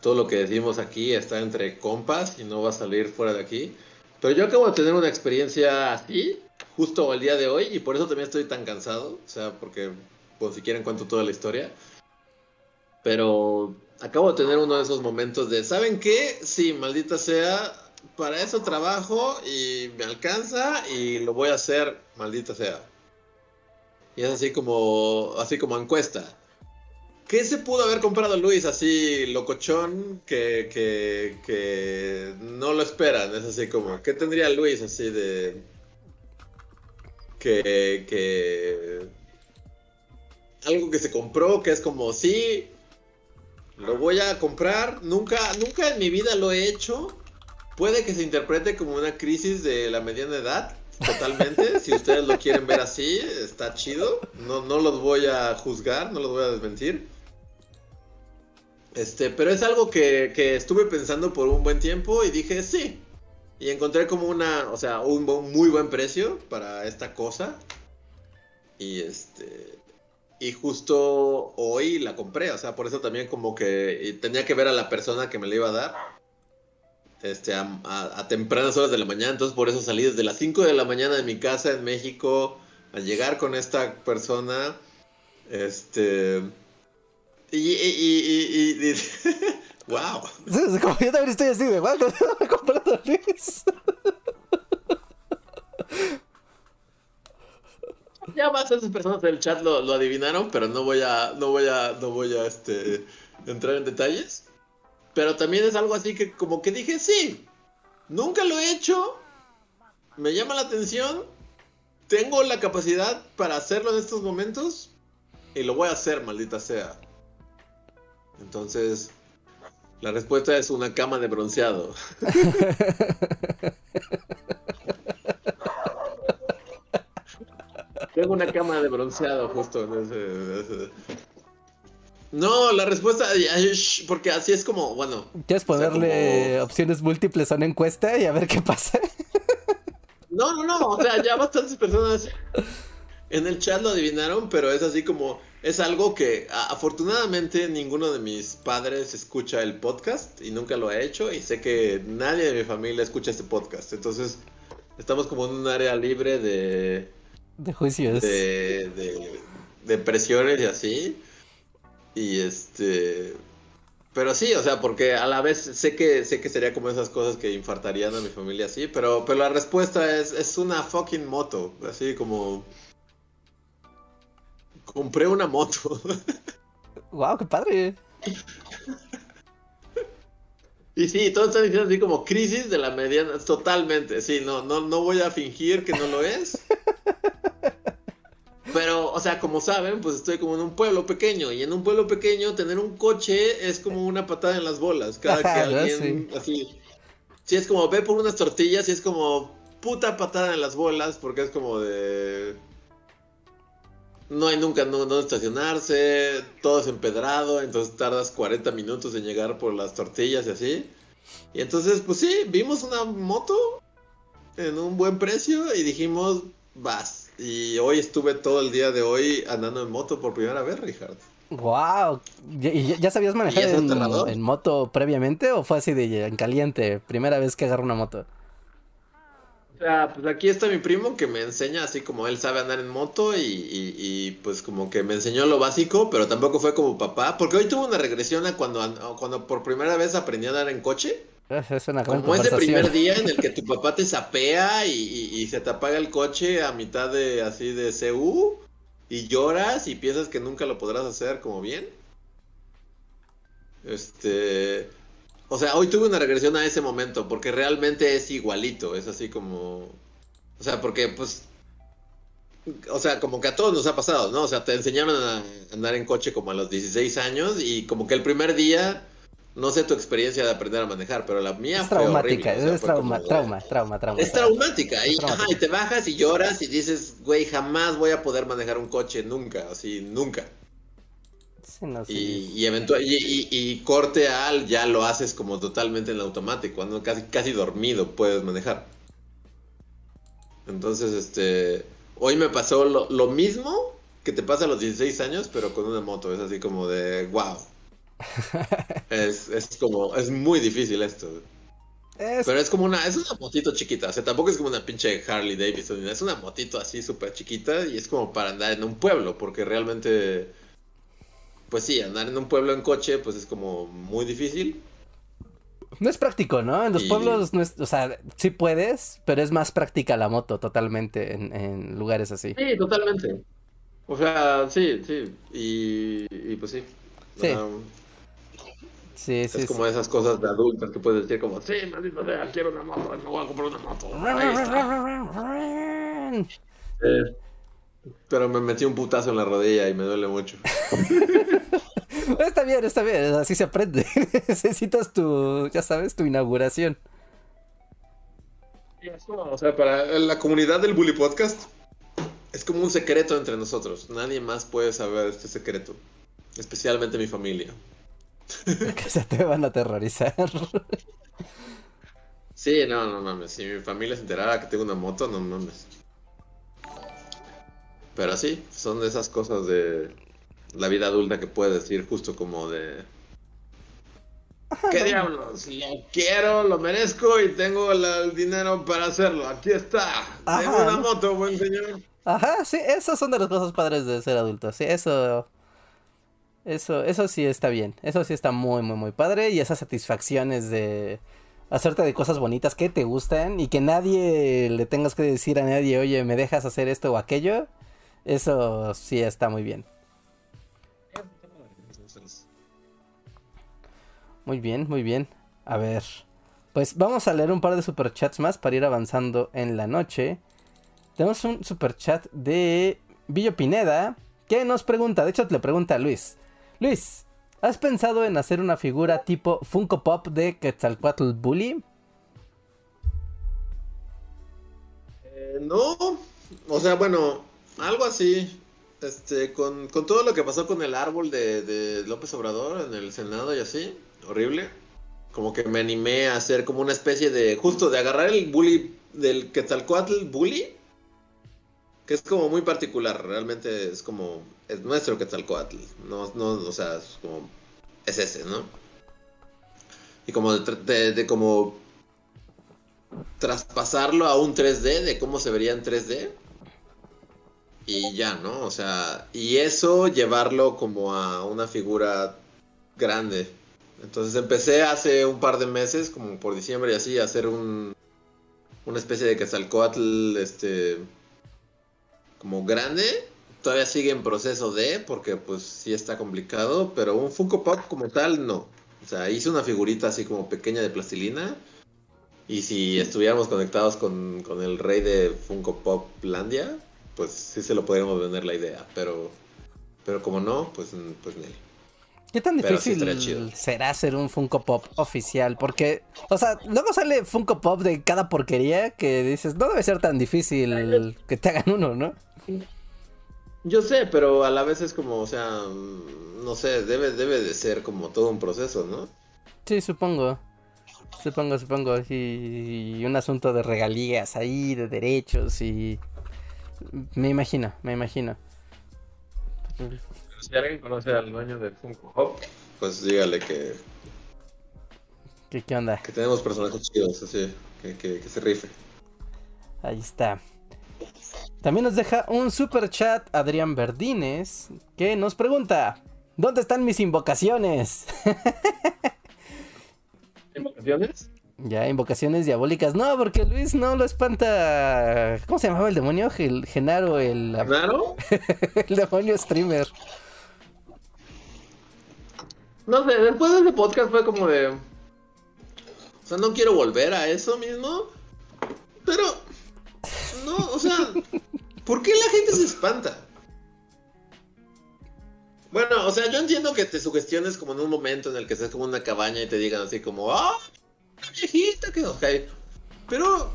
todo lo que decimos aquí está entre compas y no va a salir fuera de aquí. Pero yo acabo de tener una experiencia así, justo el día de hoy, y por eso también estoy tan cansado. O sea, porque, pues si quieren, cuento toda la historia. Pero acabo de tener uno de esos momentos de, ¿saben qué? Sí, maldita sea, para eso trabajo y me alcanza y lo voy a hacer, maldita sea. Y es así como, así como encuesta. ¿Qué se pudo haber comprado Luis así locochón que, que, que no lo esperan? Es así como, ¿qué tendría Luis así de... Que, que... Algo que se compró que es como, sí, lo voy a comprar. Nunca, nunca en mi vida lo he hecho. puede que se interprete como una crisis de la mediana edad, totalmente. si ustedes lo quieren ver así, está chido. No, no los voy a juzgar, no los voy a desmentir. Este, pero es algo que, que estuve pensando por un buen tiempo y dije, sí. Y encontré como una, o sea, un, un muy buen precio para esta cosa. Y este, y justo hoy la compré, o sea, por eso también como que tenía que ver a la persona que me la iba a dar. Este, a, a, tempranas horas de la mañana, entonces por eso salí desde las 5 de la mañana de mi casa en México a llegar con esta persona. Este, y, y, y, y wow. Sí, como yo también estoy así de, wow, no me comprado Luis. Ya más esas personas del chat lo, lo, adivinaron, pero no voy a, no voy a, no voy a este, entrar en detalles. Pero también es algo así que como que dije, sí, nunca lo he hecho, me llama la atención, tengo la capacidad para hacerlo en estos momentos y lo voy a hacer, maldita sea. Entonces, la respuesta es una cama de bronceado. Tengo una cama de bronceado justo en ese, No, la respuesta, porque así es como, bueno. ¿Quieres ponerle opciones múltiples a una encuesta y a ver qué pasa? No, no, no, o sea, ya bastantes personas en el chat lo adivinaron, pero es así como, es algo que afortunadamente ninguno de mis padres escucha el podcast y nunca lo ha hecho y sé que nadie de mi familia escucha este podcast. Entonces, estamos como en un área libre de... De juicios. De, de, de presiones y así. Y este... Pero sí, o sea, porque a la vez sé que sé que sería como esas cosas que infartarían a mi familia así, pero, pero la respuesta es, es una fucking moto, así como compré una moto. wow, qué padre. Y sí, todos están diciendo así como crisis de la mediana, totalmente, sí, no, no, no voy a fingir que no lo es. Pero, o sea, como saben, pues estoy como en un pueblo pequeño. Y en un pueblo pequeño tener un coche es como una patada en las bolas. Cada que alguien así. Sí, es como ve por unas tortillas y es como puta patada en las bolas. Porque es como de no hay nunca no, estacionarse, todo es empedrado, entonces tardas 40 minutos en llegar por las tortillas y así. Y entonces, pues sí, vimos una moto en un buen precio y dijimos, vas. Y hoy estuve todo el día de hoy andando en moto por primera vez, Richard. Wow, ¿y ya sabías manejar en, en, moto previamente o fue así de en caliente, primera vez que agarro una moto? O sea, pues aquí está mi primo que me enseña así como él sabe andar en moto y, pues como que me enseñó lo básico, pero tampoco fue como papá, porque hoy tuvo una regresión a cuando, cuando por primera vez aprendí a andar en coche. Es una como ese primer día en el que tu papá te sapea y, se te apaga el coche a mitad de así de CU y lloras y piensas que nunca lo podrás hacer como bien. Este, o sea, hoy tuve una regresión a ese momento, porque realmente es igualito, es así como... O sea, porque pues... O sea, como que a todos nos ha pasado, ¿no? O sea, te enseñaron a andar en coche como a los 16 años y como que el primer día, no sé tu experiencia de aprender a manejar, pero la mía es traumática, es trauma, trauma, trauma, trauma. Es traumática, y, Ajá, y te bajas y lloras y dices, güey, jamás voy a poder manejar un coche, nunca, así, nunca. Y, y, y, corte al ya lo haces como totalmente en automático, cuando casi, casi dormido puedes manejar. Entonces, este, hoy me pasó lo, mismo que te pasa a los 16 años, pero con una moto. Es así como de, wow. es, como, es muy difícil esto. Pero es como una, es una motito chiquita, o sea, tampoco es como una pinche Harley Davidson, es una motito así súper chiquita y es como para andar en un pueblo, porque realmente pues sí, andar en un pueblo en coche, pues es como muy difícil. No es práctico, ¿no? En los pueblos, no es, o sea, sí puedes, pero es más práctica la moto totalmente en, lugares así. Sí, totalmente. O sea, sí, sí. Y, pues sí. Sí. Sí, sí, es como esas cosas de adultos que puedes decir como, sí, maldito sea, quiero una moto, no voy a comprar una moto. Ahí está. Pero me metí un putazo en la rodilla y me duele mucho. está bien, está bien, así se aprende. Necesitas tu, ya sabes, tu inauguración. o sea, para la comunidad del Bully Podcast es como un secreto entre nosotros. Nadie más puede saber este secreto. Especialmente mi familia. que se te van a aterrorizar. Sí, no, no mames. Si mi familia se enterara que tengo una moto, no mames. Pero sí, son de esas cosas de la vida adulta que puedes decir justo como de... ¿Qué diablos? Lo quiero, lo merezco y tengo el dinero para hacerlo. Aquí está. tengo una moto, buen señor. Ajá, sí, esas son de las cosas padres de ser adulto. Sí, eso. Eso, eso sí está bien. Eso sí está muy, muy, muy padre. Y esas satisfacciones de hacerte de cosas bonitas que te gustan y que nadie le tengas que decir a nadie, oye, me dejas hacer esto o aquello. Eso sí está muy bien. Muy bien, muy bien. A ver. Pues vamos a leer un par de superchats más para ir avanzando en la noche. Tenemos un super chat de Villo Pineda que nos pregunta, de hecho le pregunta a Luis. Luis, ¿has pensado en hacer una figura tipo Funko Pop de Quetzalcoatl Bully? Eh, no, o sea, bueno, algo así. Este, con, todo lo que pasó con el árbol de, de López Obrador en el Senado y así, horrible. Como que me animé a hacer como una especie de, justo de agarrar el bully del Quetzalcoatl Bully que es como muy particular, realmente es como, es nuestro Quetzalcoatl, no, no, o sea, es como, es ese, ¿no? Y como de, como traspasarlo a un 3D, de cómo se vería en 3D, y ya, ¿no? O sea, y eso llevarlo como a una figura grande. Entonces empecé hace un par de meses, como por diciembre y así, a hacer un, una especie de Quetzalcoatl, este como grande. Todavía sigue en proceso de, porque pues sí está complicado, pero un Funko Pop como tal, no. O sea, hice una figurita así como pequeña de plastilina. Y si estuviéramos conectados con, el rey de Funko Pop Landia, pues sí se lo podríamos vender la idea. Pero, pero como no, pues, pues Nelly. ¿Qué tan difícil será hacer un Funko Pop oficial? Porque, o sea, luego sale Funko Pop de cada porquería que dices, no debe ser tan difícil que te hagan uno, ¿no? Yo sé, pero a la vez es como, o sea, no sé, debe, debe de ser como todo un proceso, ¿no? Sí, supongo. Supongo, supongo. Y, un asunto de regalías ahí, de derechos y... Me imagino, me imagino. si alguien conoce al dueño del Funko Hop, pues dígale que... ¿Qué, qué onda? Que tenemos personajes chidos, así, que, que, que se rife. Ahí está. También nos deja un super chat Adrián Verdines que nos pregunta: ¿Dónde están mis invocaciones? ¿Invocaciones? Ya, invocaciones diabólicas. No, porque Luis no lo espanta. ¿Cómo se llamaba el demonio? Genaro, el. ¿Genaro? el demonio streamer. No sé, después de ese podcast fue como de. O sea, no quiero volver a eso mismo. Pero. No, o sea. ¿Por qué la gente se espanta? Bueno, o sea, yo entiendo que te sugestiones como en un momento en el que estés como una cabaña y te digan así como, ¡ah! viejita que ok. Pero.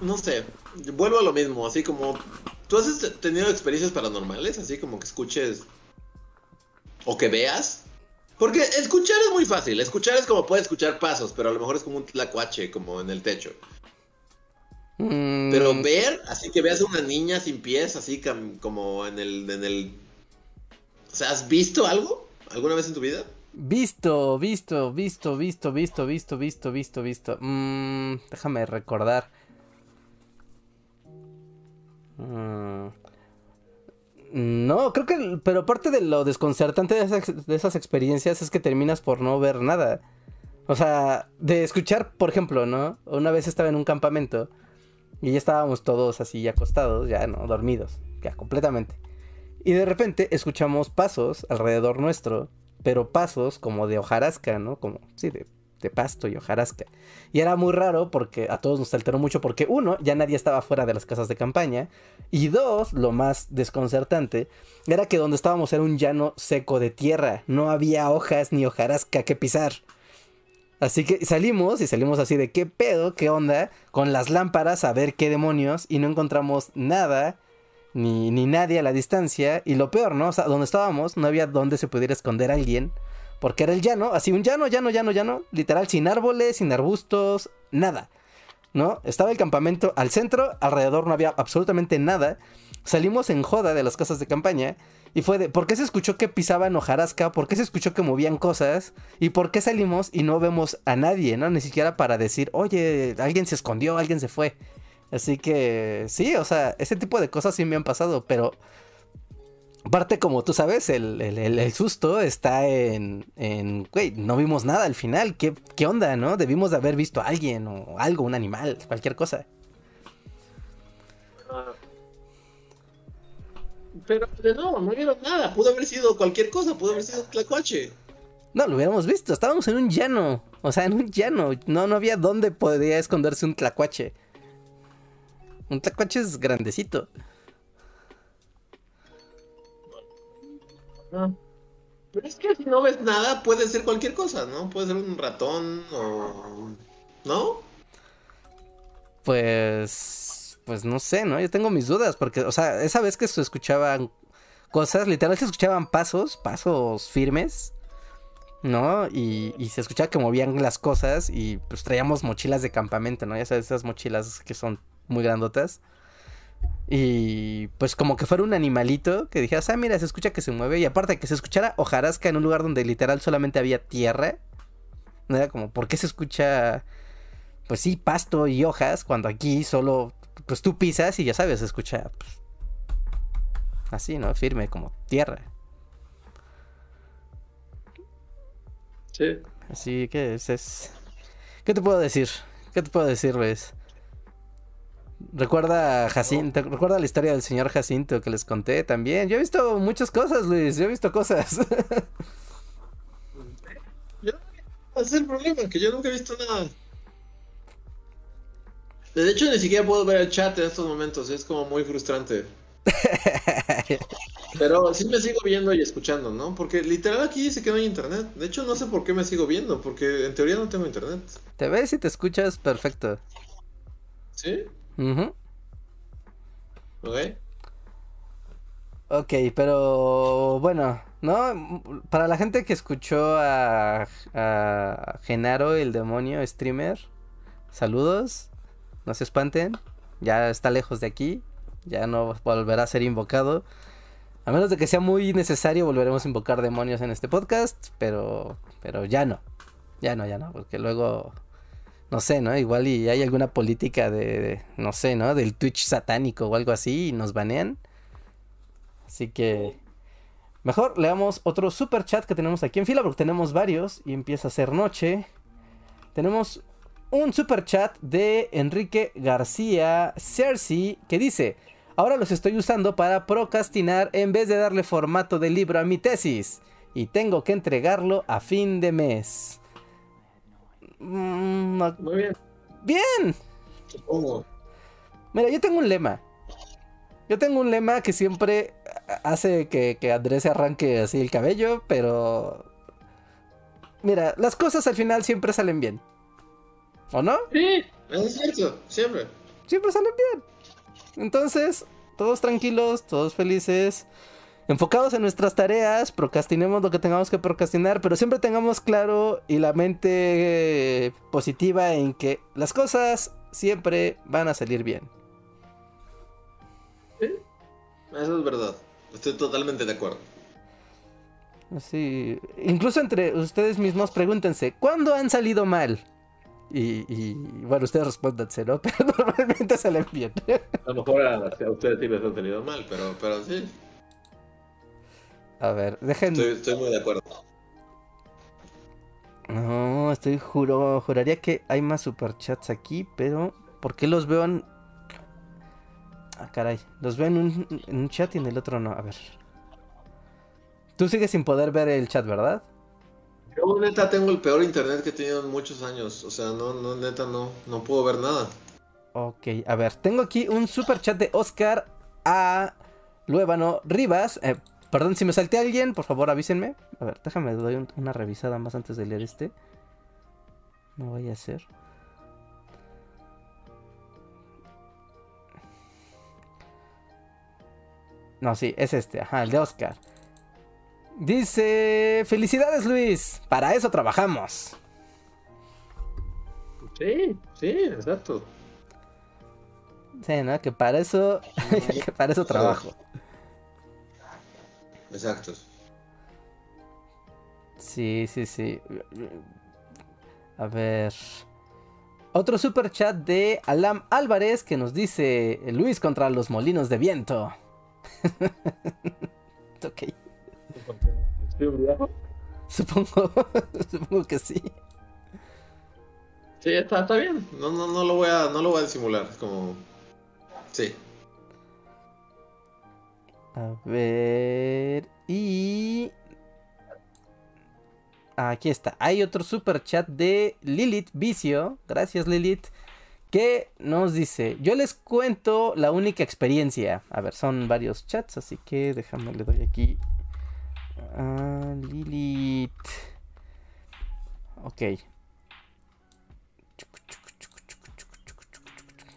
No sé. Vuelvo a lo mismo, así como. ¿Tú has tenido experiencias paranormales? Así como que escuches. O que veas. Porque escuchar es muy fácil. Escuchar es como puedes escuchar pasos, pero a lo mejor es como un tlacuache, como en el techo. Pero mm. ver, así que veas a una niña sin pies, así como en el, en el... O sea, ¿has visto algo alguna vez en tu vida? Visto, visto, visto, visto, visto, visto, visto, visto, visto. Mm, déjame recordar. Mm. No, creo que... Pero parte de lo desconcertante de esas, de esas experiencias es que terminas por no ver nada. O sea, de escuchar, por ejemplo, ¿no? Una vez estaba en un campamento y ya estábamos todos así acostados, ya no, dormidos, ya completamente. Y de repente escuchamos pasos alrededor nuestro, pero pasos como de hojarasca, ¿no? Como, sí, de, de pasto y hojarasca. Y era muy raro porque a todos nos alteró mucho porque uno, ya nadie estaba fuera de las casas de campaña. Y dos, lo más desconcertante, era que donde estábamos era un llano seco de tierra. No había hojas ni hojarasca que pisar. Así que salimos y salimos así de qué pedo, qué onda, con las lámparas a ver qué demonios y no encontramos nada ni, ni nadie a la distancia. Y lo peor, ¿no? O sea, donde estábamos no había donde se pudiera esconder alguien. Porque era el llano, así un llano, llano, llano, llano. Literal, sin árboles, sin arbustos, nada. ¿No? Estaba el campamento al centro, alrededor no había absolutamente nada. Salimos en joda de las casas de campaña. Y fue de, ¿por qué se escuchó que pisaban hojarasca? ¿Por qué se escuchó que movían cosas? ¿Y por qué salimos y no vemos a nadie, ¿no? Ni siquiera para decir, oye, alguien se escondió, alguien se fue. Así que sí, o sea, ese tipo de cosas sí me han pasado, pero parte como tú sabes, el, el, el susto está en, en, güey, no vimos nada al final, ¿Qué, ¿qué onda, no? Debimos de haber visto a alguien o algo, un animal, cualquier cosa. Pero de no, no vieron nada, pudo haber sido cualquier cosa, pudo haber sido Tlacuache. No, lo hubiéramos visto, estábamos en un llano, o sea, en un llano, no, no había dónde podría esconderse un tlacuache. Un tlacuache es grandecito. Pero es que si no ves nada, puede ser cualquier cosa, ¿no? Puede ser un ratón o... ¿No? Pues... Pues no sé, ¿no? Yo tengo mis dudas, porque, o sea, esa vez que se escuchaban cosas, literalmente se escuchaban pasos, pasos firmes, ¿no? Y, y, se escuchaba que movían las cosas y pues traíamos mochilas de campamento, ¿no? Ya sabes, esas mochilas que son muy grandotas. Y pues como que fuera un animalito que dijeras, ah, mira, se escucha que se mueve. Y aparte que se escuchara hojarasca en un lugar donde literal solamente había tierra. No era como, ¿por qué se escucha, pues sí, pasto y hojas cuando aquí solo, pues tú pisas y ya sabes, escucha pues, así, ¿no? Firme, como tierra. Sí. Así que es, es... ¿Qué te puedo decir? ¿Qué te puedo decir, Luis? Recuerda Jacinto, recuerda la historia del señor Jacinto que les conté también. Yo he visto muchas cosas, Luis, yo he visto cosas. Ese es el problema, que yo nunca he visto nada. De hecho, ni siquiera puedo ver el chat en estos momentos, es como muy frustrante. Pero sí me sigo viendo y escuchando, ¿no? Porque literal aquí dice que no hay internet. De hecho, no sé por qué me sigo viendo, porque en teoría no tengo internet. Te ves y te escuchas perfecto. ¿Sí? Uh Ok. Ok, pero bueno, ¿no? Para la gente que escuchó a, a Genaro, el demonio streamer, saludos, no se espanten, ya está lejos de aquí, ya no volverá a ser invocado. A menos de que sea muy necesario, volveremos a invocar demonios en este podcast, pero, pero ya no, ya no, ya no, porque luego no sé, ¿no? Igual y hay alguna política de, no sé, ¿no? Del Twitch satánico o algo así y nos banean. Así que mejor leamos otro super chat que tenemos aquí en fila porque tenemos varios y empieza a ser noche. Tenemos un super chat de Enrique García Cersei que dice, ahora los estoy usando para procrastinar en vez de darle formato de libro a mi tesis y tengo que entregarlo a fin de mes. Mm, Muy bien. Bien. Supongo. Mira, yo tengo un lema. Yo tengo un lema que siempre hace que, que Andrés se arranque así el cabello, pero... Mira, las cosas al final siempre salen bien. ¿O no? Sí, es cierto, siempre. Siempre salen bien. Entonces, todos tranquilos, todos felices enfocados en nuestras tareas, procrastinemos lo que tengamos que procrastinar, pero siempre tengamos claro y la mente positiva en que las cosas siempre van a salir bien. Sí, eso es verdad. Estoy totalmente de acuerdo. Así, incluso entre ustedes mismos pregúntense, ¿cuándo han salido mal? Y, y bueno, ustedes respóndanse, ¿no? Pero normalmente salen bien. A lo mejor a, a ustedes sí les han salido mal, pero, pero sí. A ver, dejen. Estoy, estoy, muy de acuerdo. No, estoy juro, juraría que hay más superchats aquí, pero ¿por qué los veo en... Ah, caray, los veo en un, en un chat y en el otro no, a ver. Tú sigues sin poder ver el chat, ¿verdad? Yo neta tengo el peor internet que he tenido en muchos años, o sea, no, no, neta no, no puedo ver nada. Ok, a ver, tengo aquí un super chat de Oscar a Luébano Rivas. Eh, Perdón, si me salté a alguien, por favor avísenme. A ver, déjame doy un, una revisada más antes de leer este. No vaya a ser. No, sí, es este, ajá, el de Oscar. Dice, felicidades Luis, para eso trabajamos. Sí, sí, exacto. Sí, ¿no? Que para eso, que para eso trabajo. Exacto. Sí, sí, sí. A ver. Otro super chat de Alam Álvarez que nos dice Luis contra los molinos de viento. ok. Supongo, supongo que sí. Sí, está, está bien. No, no, no lo voy a, no lo voy a disimular. Como. Sí. A ver. Y. Aquí está. Hay otro super chat de Lilith Vicio. Gracias, Lilith. Que nos dice: Yo les cuento la única experiencia. A ver, son varios chats, así que déjame, le doy aquí. A Lilith. Ok.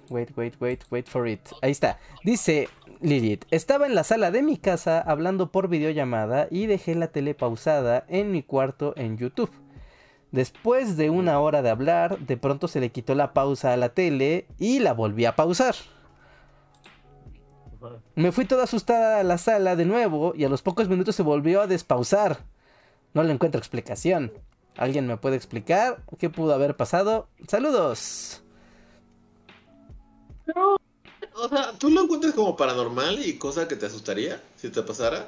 Wait, wait, wait, wait for it. Ahí está. Dice Lilith, estaba en la sala de mi casa hablando por videollamada y dejé la tele pausada en mi cuarto en YouTube. Después de una hora de hablar, de pronto se le quitó la pausa a la tele y la volví a pausar. Me fui toda asustada a la sala de nuevo y a los pocos minutos se volvió a despausar. No le encuentro explicación. ¿Alguien me puede explicar qué pudo haber pasado? Saludos. Pero, o sea, ¿tú lo encuentras como paranormal y cosa que te asustaría si te pasara?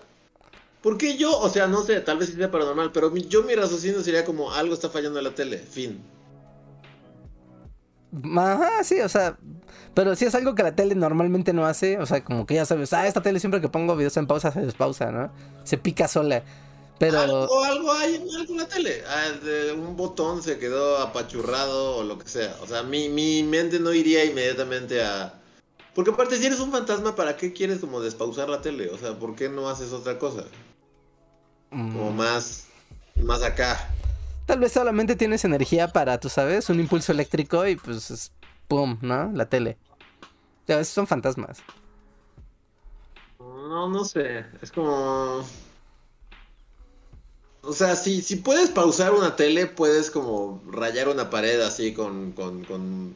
Porque yo, o sea, no sé, tal vez sea paranormal, pero yo mi raciocinio sería como algo está fallando en la tele, fin. Ajá, sí, o sea, pero si es algo que la tele normalmente no hace, o sea, como que ya sabes, ah, esta tele siempre que pongo videos en pausa se despausa, ¿no? Se pica sola. Pero Algo, algo hay en la tele. Ah, de un botón se quedó apachurrado o lo que sea. O sea, mi, mi mente no iría inmediatamente a... Porque aparte, si eres un fantasma, ¿para qué quieres como despausar la tele? O sea, ¿por qué no haces otra cosa? Como mm, más... Más acá. Tal vez solamente tienes energía para, tú sabes, un impulso eléctrico y pues es pum, ¿no? La tele. Ya veces son fantasmas. No, no sé. Es como... O sea, si, si puedes pausar una tele, puedes como rayar una pared así con, con, con,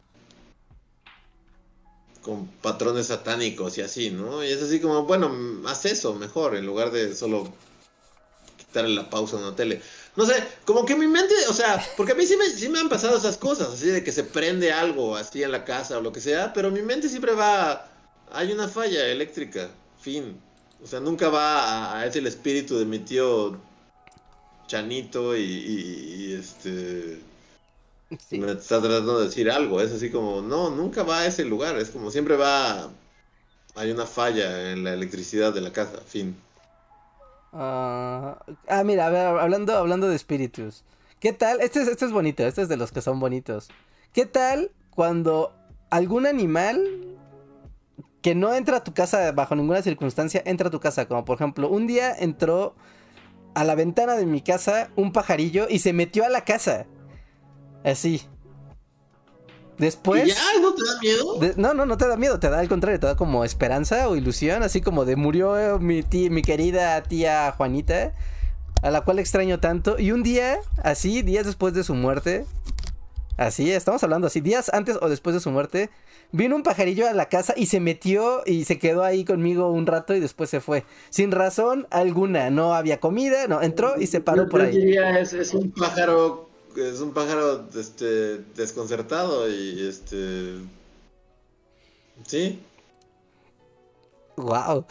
con patrones satánicos y así, ¿no? Y es así como, bueno, haz eso mejor en lugar de solo quitarle la pausa a una tele. No sé, como que mi mente, o sea, porque a mí sí me, sí me han pasado esas cosas, así de que se prende algo así en la casa o lo que sea, pero mi mente siempre va, hay una falla eléctrica, fin. O sea, nunca va a, a es el espíritu de mi tío Chanito y, y- y, este Sí. me está tratando de decir algo. Es así como, no, nunca va a ese lugar. Es como siempre va, hay una falla en la electricidad de la casa, fin. Ah, ah, mira, hablando, hablando de espíritus. ¿Qué tal? Este es, este es bonito, este es de los que son bonitos. ¿Qué tal cuando algún animal que no entra a tu casa bajo ninguna circunstancia entra a tu casa? Como por ejemplo, un día entró a la ventana de mi casa un pajarillo y se metió a la casa. Así. Después... ¿Y ya? ¿No te da miedo? De- no, no, no te da miedo, te da al contrario, te da como esperanza o ilusión, así como de murió eh, mi tía, mi querida tía Juanita, a la cual extraño tanto. Y un día, así, días después de su muerte, así, estamos hablando así, días antes o después de su muerte, vino un pajarillo a la casa y se metió y se quedó ahí conmigo un rato y después se fue. Sin razón alguna, no había comida, no, entró y se paró Yo- por ahí. diría, es, es un pájaro, es un pájaro este, desconcertado y este... Sí, Wow.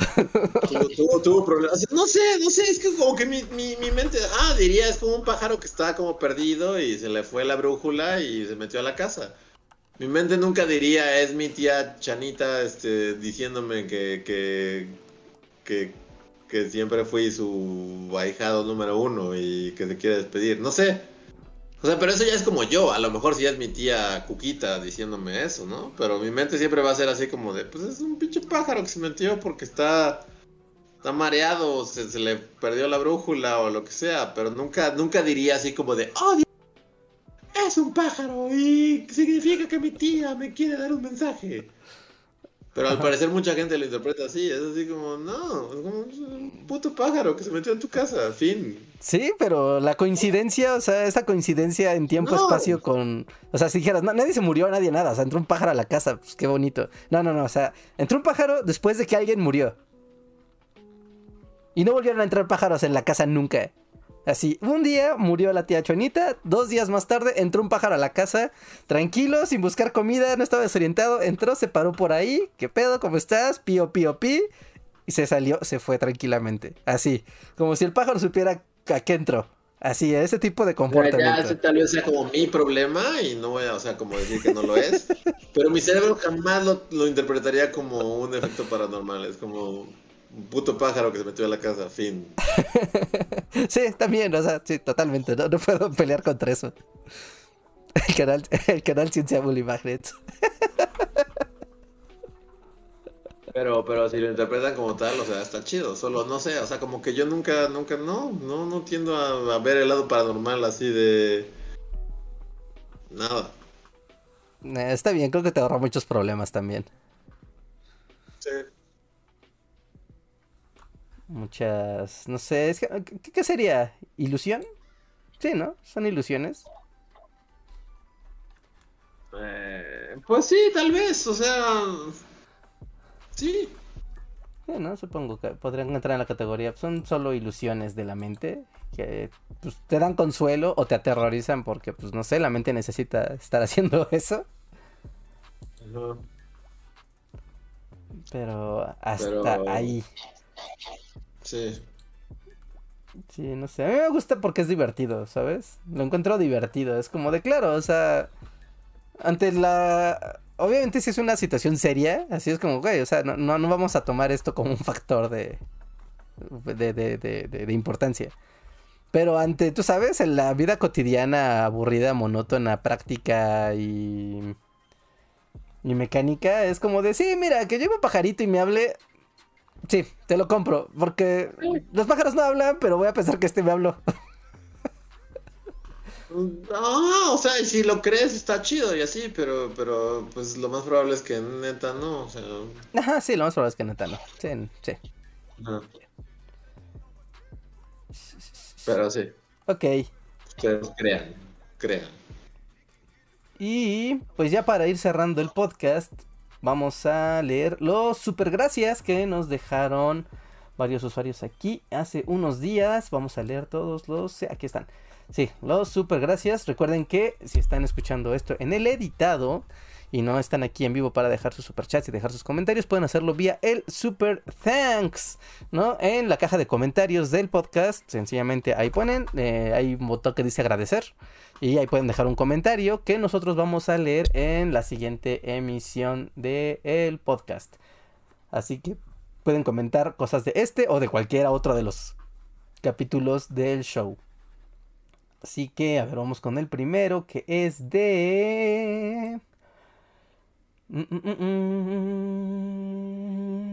tuvo, tuvo, tuvo problemas. No sé, no sé, es que como que mi, mi, mi mente, ah, diría, es como un pájaro que está como perdido y se le fue la brújula y se metió a la casa. Mi mente nunca diría, es mi tía Chanita este, diciéndome que, que, que, que siempre fui su ahijado número uno y que se quiere despedir. No sé. O sea, pero eso ya es como yo. A lo mejor si ya es mi tía Cuquita diciéndome eso, ¿no? Pero mi mente siempre va a ser así como de, pues es un pinche pájaro que se metió porque está está mareado, se, se le perdió la brújula o lo que sea, pero nunca, nunca diría así como de, oh, Dios, es un pájaro y significa que mi tía me quiere dar un mensaje. Pero al parecer mucha gente lo interpreta así, es así como, no, es como un puto pájaro que se metió en tu casa, fin. Sí, pero la coincidencia, o sea, esa coincidencia en tiempo-espacio con... O sea, si dijeras, no, nadie se murió, nadie nada, o sea, entró un pájaro a la casa, pues qué bonito. No, no, no, o sea, entró un pájaro después de que alguien murió. Y no volvieron a entrar pájaros en la casa nunca. Así, un día murió la tía Chonita, dos días más tarde entró un pájaro a la casa, tranquilo, sin buscar comida, no estaba desorientado, entró, se paró por ahí, ¿qué pedo? ¿Cómo estás? Pío, pío, pi. Y se salió, se fue tranquilamente. Así, como si el pájaro supiera a qué entró. Así, ese tipo de comportamiento. Ya, ese tal vez sea como mi problema y no voy a, o sea, como decir que no lo es. pero mi cerebro jamás lo, lo interpretaría como un efecto paranormal. Es como un puto pájaro que se metió a la casa, fin. sí, también, o sea, sí, totalmente. No, no puedo pelear contra eso. El canal, el canal Ciencia Bully Magnets. Pero, pero si lo interpretan como tal, o sea, está chido. Solo no sé, o sea, como que yo nunca, nunca, no, no, no tiendo a, a ver el lado paranormal así de. Nada. Eh, está bien, creo que te ahorra muchos problemas también. Sí. Muchas, no sé, es que, ¿qué, qué sería? ¿Ilusión? Sí, ¿no? Son ilusiones. Eh, pues sí, tal vez, o sea. Sí. Sí, ¿no? Supongo que podrían entrar en la categoría. Son solo ilusiones de la mente que pues, te dan consuelo o te aterrorizan porque, pues no sé, la mente necesita estar haciendo eso. Pero hasta Pero- ahí. Sí. Sí, no sé. A mí me gusta porque es divertido, ¿sabes? Lo encuentro divertido. Es como de claro, o sea. Ante la. Obviamente, si es una situación seria, así es como, güey, o sea, no, no, no vamos a tomar esto como un factor de. de, de, de, importancia. Pero ante, tú sabes, en la vida cotidiana aburrida, monótona, práctica y. y mecánica, es como de, sí, mira, que lleve un pajarito y me hable. Sí, te lo compro, porque los pájaros no hablan, pero voy a pensar que este me habló. Ah, o sea, y si lo crees está chido y así, pero, pero, pues lo más probable es que neta no, o sea. Ajá, sí, lo más probable es que neta no. Sí, sí. no. Pero sí, Ok. ustedes crean, crean. Y pues ya para ir cerrando el podcast, vamos a leer los super gracias que nos dejaron varios usuarios aquí hace unos días. Vamos a leer todos los... Aquí están. Sí, los super gracias. Recuerden que si están escuchando esto en el editado y no están aquí en vivo para dejar sus superchats y dejar sus comentarios, pueden hacerlo vía el super thanks, ¿no? En la caja de comentarios del podcast, sencillamente ahí ponen, eh, hay un botón que dice agradecer y ahí pueden dejar un comentario que nosotros vamos a leer en la siguiente emisión del podcast. Así que pueden comentar cosas de este o de cualquiera otro de los capítulos del show. Así que, a ver, vamos con el primero, que es de... Mm, mm,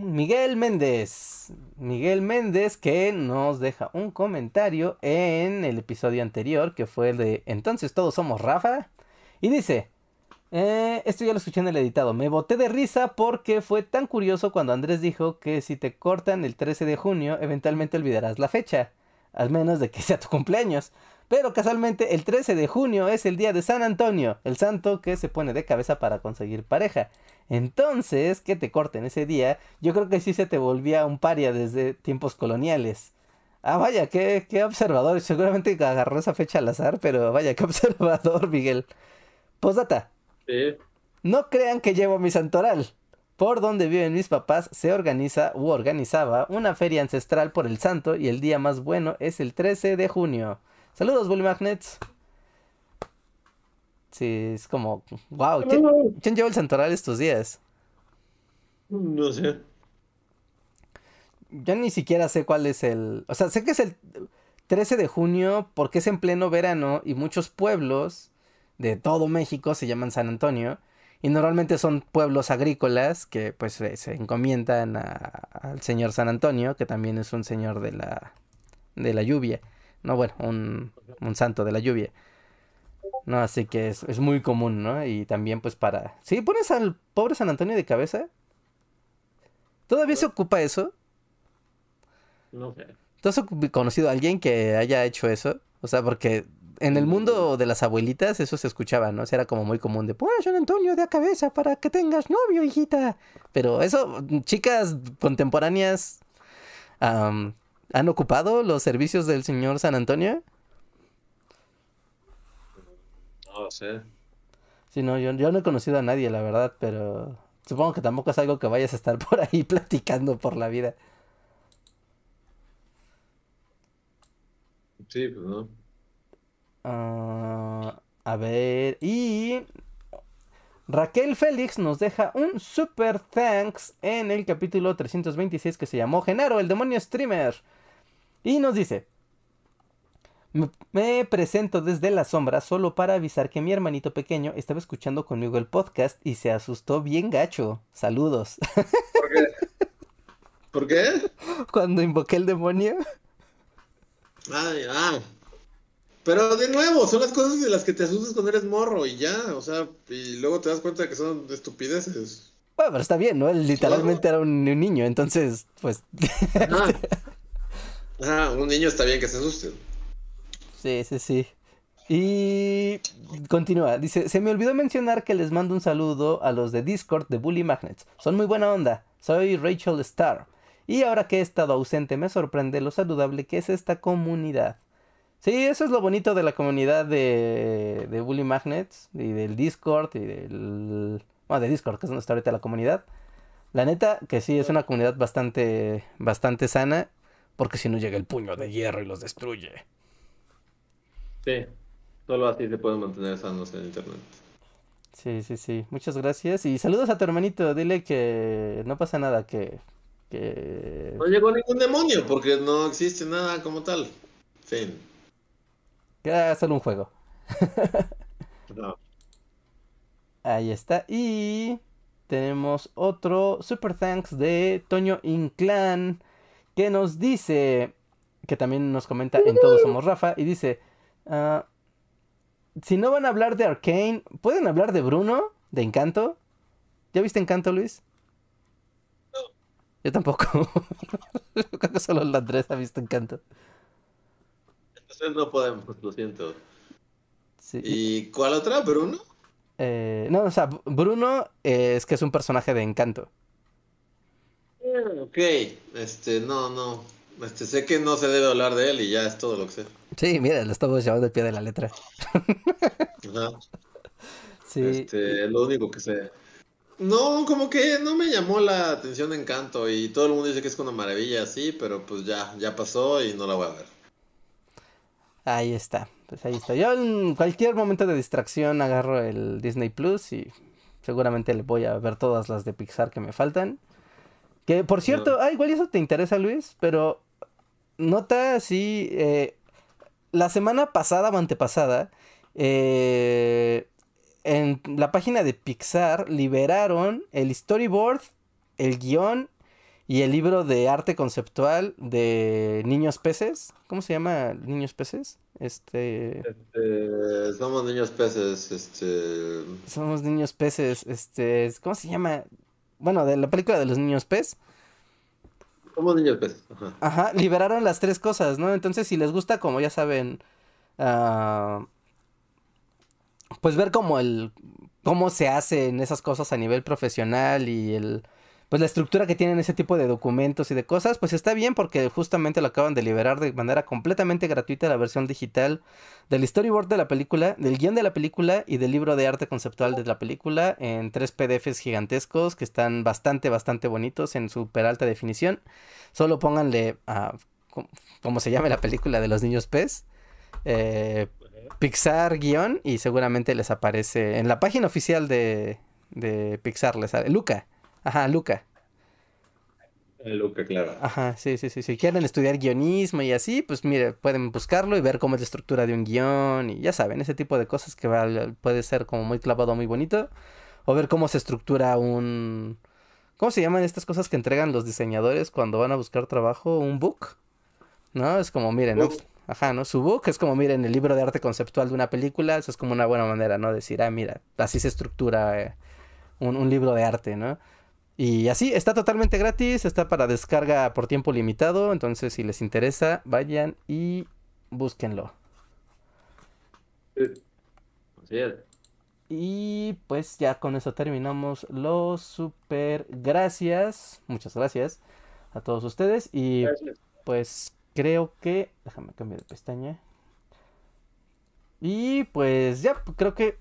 mm, Miguel Méndez. Miguel Méndez que nos deja un comentario en el episodio anterior, que fue el de Entonces todos somos Rafa. Y dice, eh, esto ya lo escuché en el editado. Me boté de risa porque fue tan curioso cuando Andrés dijo que si te cortan el 13 de junio, eventualmente olvidarás la fecha. Al menos de que sea tu cumpleaños. Pero casualmente el 13 de junio es el día de San Antonio, el santo que se pone de cabeza para conseguir pareja. Entonces, que te corten ese día, yo creo que sí se te volvía un paria desde tiempos coloniales. Ah, vaya, qué, qué observador. Seguramente agarró esa fecha al azar, pero vaya, qué observador, Miguel. Postdata. Sí. No crean que llevo mi santoral. Por donde viven mis papás se organiza u organizaba una feria ancestral por el santo y el día más bueno es el 13 de junio. Saludos, Bully Magnets. Sí, es como, wow, ¿quién, quién lleva el santoral estos días? No sé. Yo ni siquiera sé cuál es el... O sea, sé que es el 13 de junio porque es en pleno verano y muchos pueblos de todo México se llaman San Antonio. Y normalmente son pueblos agrícolas que pues se, encomiendan a- al señor San Antonio, que también es un señor de la, de la lluvia. No, bueno, un, un santo de la lluvia. No, así que es, es muy común, ¿no? Y también pues para... ¿Sí pones al pobre San Antonio de cabeza? ¿Todavía se ocupa eso? No sé. ¿Tú has conocido a alguien que haya hecho eso? O sea, porque en el mundo de las abuelitas eso se escuchaba, ¿no? O sea, era como muy común de, pon a San Antonio de a cabeza para que tengas novio, hijita. Pero eso, chicas contemporáneas, ¿han ocupado los servicios del señor San Antonio? No lo sé. Sí, no, yo, yo no he conocido a nadie, la verdad, pero supongo que tampoco es algo que vayas a estar por ahí platicando por la vida. Sí, pues no. Ah, a ver, y Raquel Félix nos deja un super thanks en el capítulo 326 que se llamó Genaro, el demonio streamer. Y nos dice, me, presento desde la sombra solo para avisar que mi hermanito pequeño estaba escuchando conmigo el podcast y se asustó bien gacho. Saludos. ¿Por qué? ¿Por qué? Cuando invoqué el demonio. Ay, ah. Pero de nuevo, son las cosas de las que te asustas cuando eres morro y ya, o sea, y luego te das cuenta que son estupideces. Bueno, pero está bien, ¿no? Él literalmente era un, un niño, entonces, pues... Ah. Ah, un niño está bien que se asuste. Sí, sí, sí. Y continúa. Dice, se me olvidó mencionar que les mando un saludo a los de Discord de Bully Magnets. Son muy buena onda. Soy Rachel Starr. Y ahora que he estado ausente me sorprende lo saludable que es esta comunidad. Sí, eso es lo bonito de la comunidad de, de Bully Magnets y del Discord y del... Bueno, de Discord, que es donde está ahorita la comunidad. La neta, que sí, es una comunidad bastante, bastante sana, porque si no llega el puño de hierro y los destruye. Sí, solo así se pueden mantener sanos en internet. Sí, sí, sí. Muchas gracias. Y saludos a tu hermanito. Dile que no pasa nada, que... que... No llegó ningún demonio porque no existe nada como tal. Fin. que era solo un juego. No. Ahí está. Y tenemos otro super thanks de Toño Inclán que nos dice, que también nos comenta en Todos Somos Rafa, y dice, ah, si no van a hablar de Arkane, ¿pueden hablar de Bruno? ¿De Encanto? ¿Ya viste Encanto, Luis? Yo tampoco. Creo que solo el Andrés ha visto Encanto. Entonces no podemos, lo siento. Sí. ¿Y cuál otra? ¿Bruno? Eh, no, o sea, Bruno eh, es que es un personaje de Encanto. Ok, este, no, no. Este, sé que no se debe hablar de él y ya es todo lo que sé. Sí, mira, lo estamos llevando al pie de la letra. Ajá. Sí. Este, es lo único que sé. No, como que no me llamó la atención Encanto y todo el mundo dice que es una maravilla así, pero pues ya, ya pasó y no la voy a ver. Ahí está, pues ahí está. Yo en cualquier momento de distracción agarro el Disney Plus y seguramente le voy a ver todas las de Pixar que me faltan. Que por cierto, ah, igual eso te interesa Luis, pero nota así, eh, la semana pasada o antepasada, eh, en la página de Pixar liberaron el storyboard, el guion y el libro de arte conceptual de Niños Peces. ¿Cómo se llama Niños Peces? Este... Este, somos niños peces, este... Somos niños peces, este... ¿Cómo se llama? Bueno, de la película de los niños pez. Somos niños peces. Ajá. Ajá, liberaron las tres cosas, ¿no? Entonces, si les gusta, como ya saben, ah, pues ver como el, cómo se hacen esas cosas a nivel profesional y el, pues la estructura que tienen ese tipo de documentos y de cosas, pues está bien porque justamente lo acaban de liberar de manera completamente gratuita la versión digital del storyboard de la película, del guion de la película y del libro de arte conceptual de la película en tres PDFs gigantescos que están bastante, bastante bonitos en super alta definición. Solo pónganle a, ¿cómo- ¿cómo se llama la película de los niños pez? Eh, Pixar guion y seguramente les aparece en la página oficial de, de Pixar, les sale Luca. Ajá, Luca. El Luca, claro. Ajá, sí, sí, sí. Si quieren estudiar guionismo y así, pues mire, pueden buscarlo y ver cómo es la estructura de un guion y ya saben, ese tipo de cosas que va- puede ser como muy clavado, muy bonito. O ver cómo se estructura un... ¿Cómo se llaman estas cosas que entregan los diseñadores cuando van a buscar trabajo? ¿Un book? ¿No? Es como, miren, ajá, ¿no? Su book es como, miren, el libro de arte conceptual de una película, eso es como una buena manera, ¿no? Decir, ah, mira, así se estructura eh, un, un libro de arte, ¿no? Y así, está totalmente gratis, está para descarga por tiempo limitado, entonces si les interesa, vayan y búsquenlo. Así es. Y pues ya con eso terminamos los super gracias. Muchas gracias a todos ustedes. Y Gracias. pues creo que... Déjame cambiar de pestaña. Y pues ya, creo que...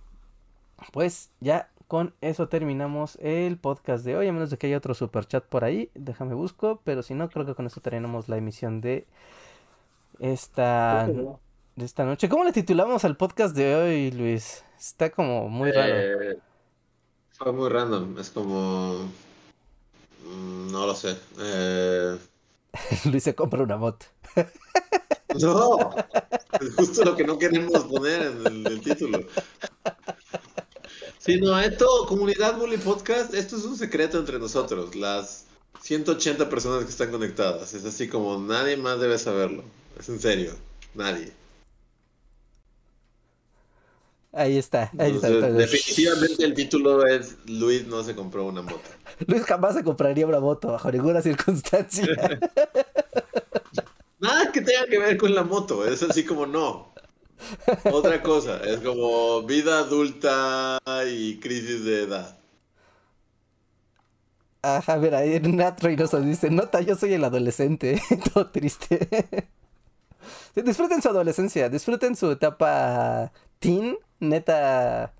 Pues ya con eso terminamos el podcast de hoy. A menos de que haya otro super chat por ahí. Déjame busco. Pero si no, creo que con eso terminamos la emisión de esta, de esta noche. ¿Cómo le titulamos al podcast de hoy, Luis? Está como muy raro. Eh, fue muy random. Es como. mm, No lo sé. Eh, Luis se compra una moto. No, es justo lo que no queremos poner en el, el título. Sí, no, esto, comunidad Bully Podcast, esto es un secreto entre nosotros, las 180 personas que están conectadas. Es así como nadie más debe saberlo. Es en serio, nadie. Ahí está, ahí está. Entonces, definitivamente el título es Luis no se compró una moto. Luis jamás se compraría una moto bajo ninguna circunstancia. Nada que tenga que ver con la moto, es así como no. Otra cosa, es como vida adulta y crisis de edad. Ajá, mira, ahí Nat Reynoso dice, nota, yo soy el adolescente, todo triste. Sí, Disfruten su adolescencia, disfruten su etapa teen, neta,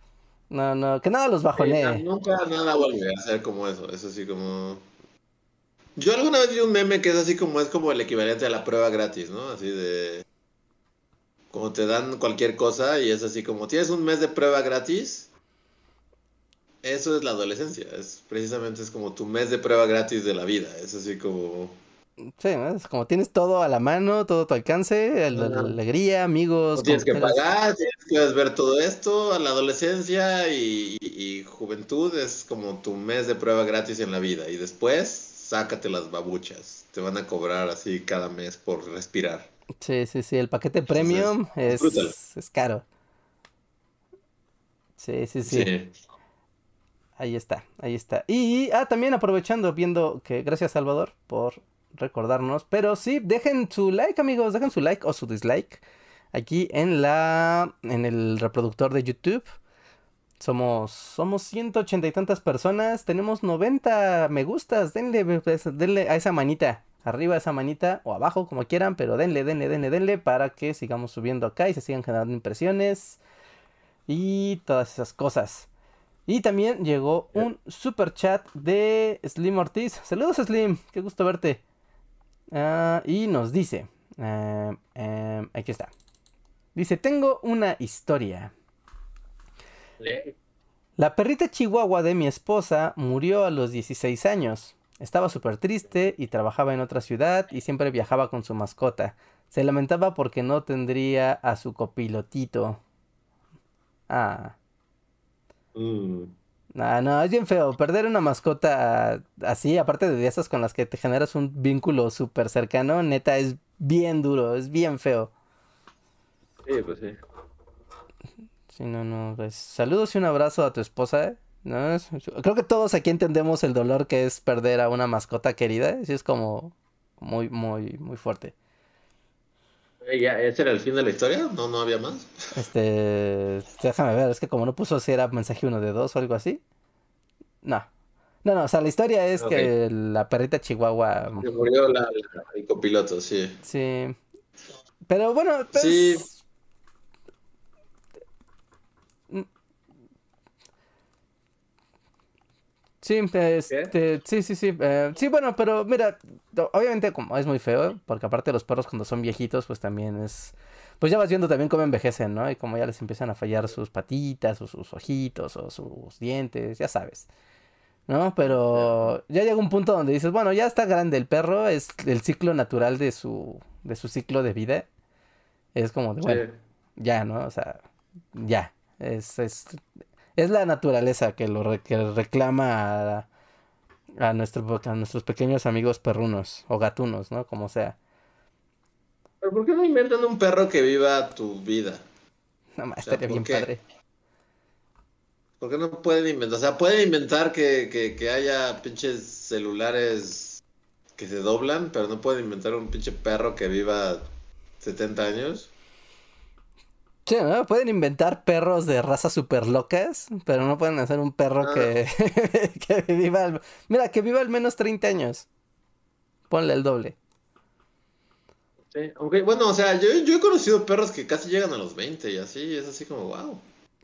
no, no, que nada los Sí, bajonee. nunca nada vuelve a ser como eso, es así como... Yo alguna vez vi un meme que es así como, es como el equivalente a la prueba gratis, ¿no? Así de... Como te dan cualquier cosa y es así como, tienes un mes de prueba gratis. Eso es la adolescencia, es precisamente es como tu mes de prueba gratis de la vida, es así como... Sí, es como tienes todo a la mano, todo a tu alcance, alegría, amigos, No tienes que pagar, tienes que ver todo esto, a la adolescencia y, y- y juventud es como tu mes de prueba gratis en la vida. Y después, sácate las babuchas. Te van a cobrar así cada mes por respirar. Sí, sí, sí, el paquete premium es, es caro. Sí, sí, sí. Sí. Ahí está, ahí está. Y, ah, también aprovechando, viendo que, gracias Salvador por recordarnos, pero sí, dejen su like, amigos, dejen su like o su dislike aquí en la, en el reproductor de YouTube. Somos, somos 180 y tantas personas, tenemos 90 me gustas, denle, pues, denle a esa manita, arriba esa manita o abajo, como quieran, pero denle, denle, denle, denle para que sigamos subiendo acá y se sigan generando impresiones y todas esas cosas. Y también llegó un super chat de Slim Ortiz. Saludos Slim, qué gusto verte. Ah, y nos dice, ah, em, aquí está. Dice, tengo una historia. La perrita chihuahua de mi esposa murió a los 16 años. Estaba súper triste y trabajaba en otra ciudad y siempre viajaba con su mascota. Se lamentaba porque no tendría a su copilotito. Ah. Mm. No, no, es bien feo. Perder una mascota así, aparte de esas con las que te generas un vínculo súper cercano, neta, es bien duro, es bien feo. Sí, pues sí. Sí, no, no, pues, saludos y un abrazo a tu esposa. ¿No? Creo que todos aquí entendemos el dolor que es perder a una mascota querida. Sí, es como muy, muy, muy fuerte. Ya, ¿Ese era el fin de la historia? ¿No, no había más? Este, déjame ver, es que como no puso si era mensaje uno de dos o algo así. No. No, no, o sea, la historia es que la perrita chihuahua Se murió la, la- el copiloto, sí. Sí. Pero bueno, pues... Sí. Sí, este, sí, sí, sí. eh, sí, bueno, pero mira, obviamente como es muy feo, porque aparte los perros cuando son viejitos, pues también es... Pues ya vas viendo también cómo envejecen, ¿no? Y como ya les empiezan a fallar sus patitas o sus ojitos o sus dientes, ya sabes. ¿No? Pero ya llega un punto donde dices, bueno, ya está grande el perro, es el ciclo natural de su, de su ciclo de vida. Es como de, bueno, Sí. ya, ¿no? O sea, ya. Es, es, es la naturaleza que lo re- que reclama a, a, nuestro, a nuestros pequeños amigos perrunos o gatunos, ¿no? Como sea. ¿Pero por qué no inventan un perro que viva tu vida? No más, O sea, estaría ¿por bien qué? padre. ¿Por qué no pueden inventar? O sea, pueden inventar que, que, que haya pinches celulares que se doblan, pero no pueden inventar un pinche perro que viva 70 años. Sí, ¿no? Pueden inventar perros de razas super locas, pero no pueden hacer un perro Ah. que, que viva, al- mira, que viva al menos 30 años. Ponle el doble. Sí, aunque, bueno, o sea, yo, yo he conocido perros que casi llegan a los 20 y así, es así como, wow.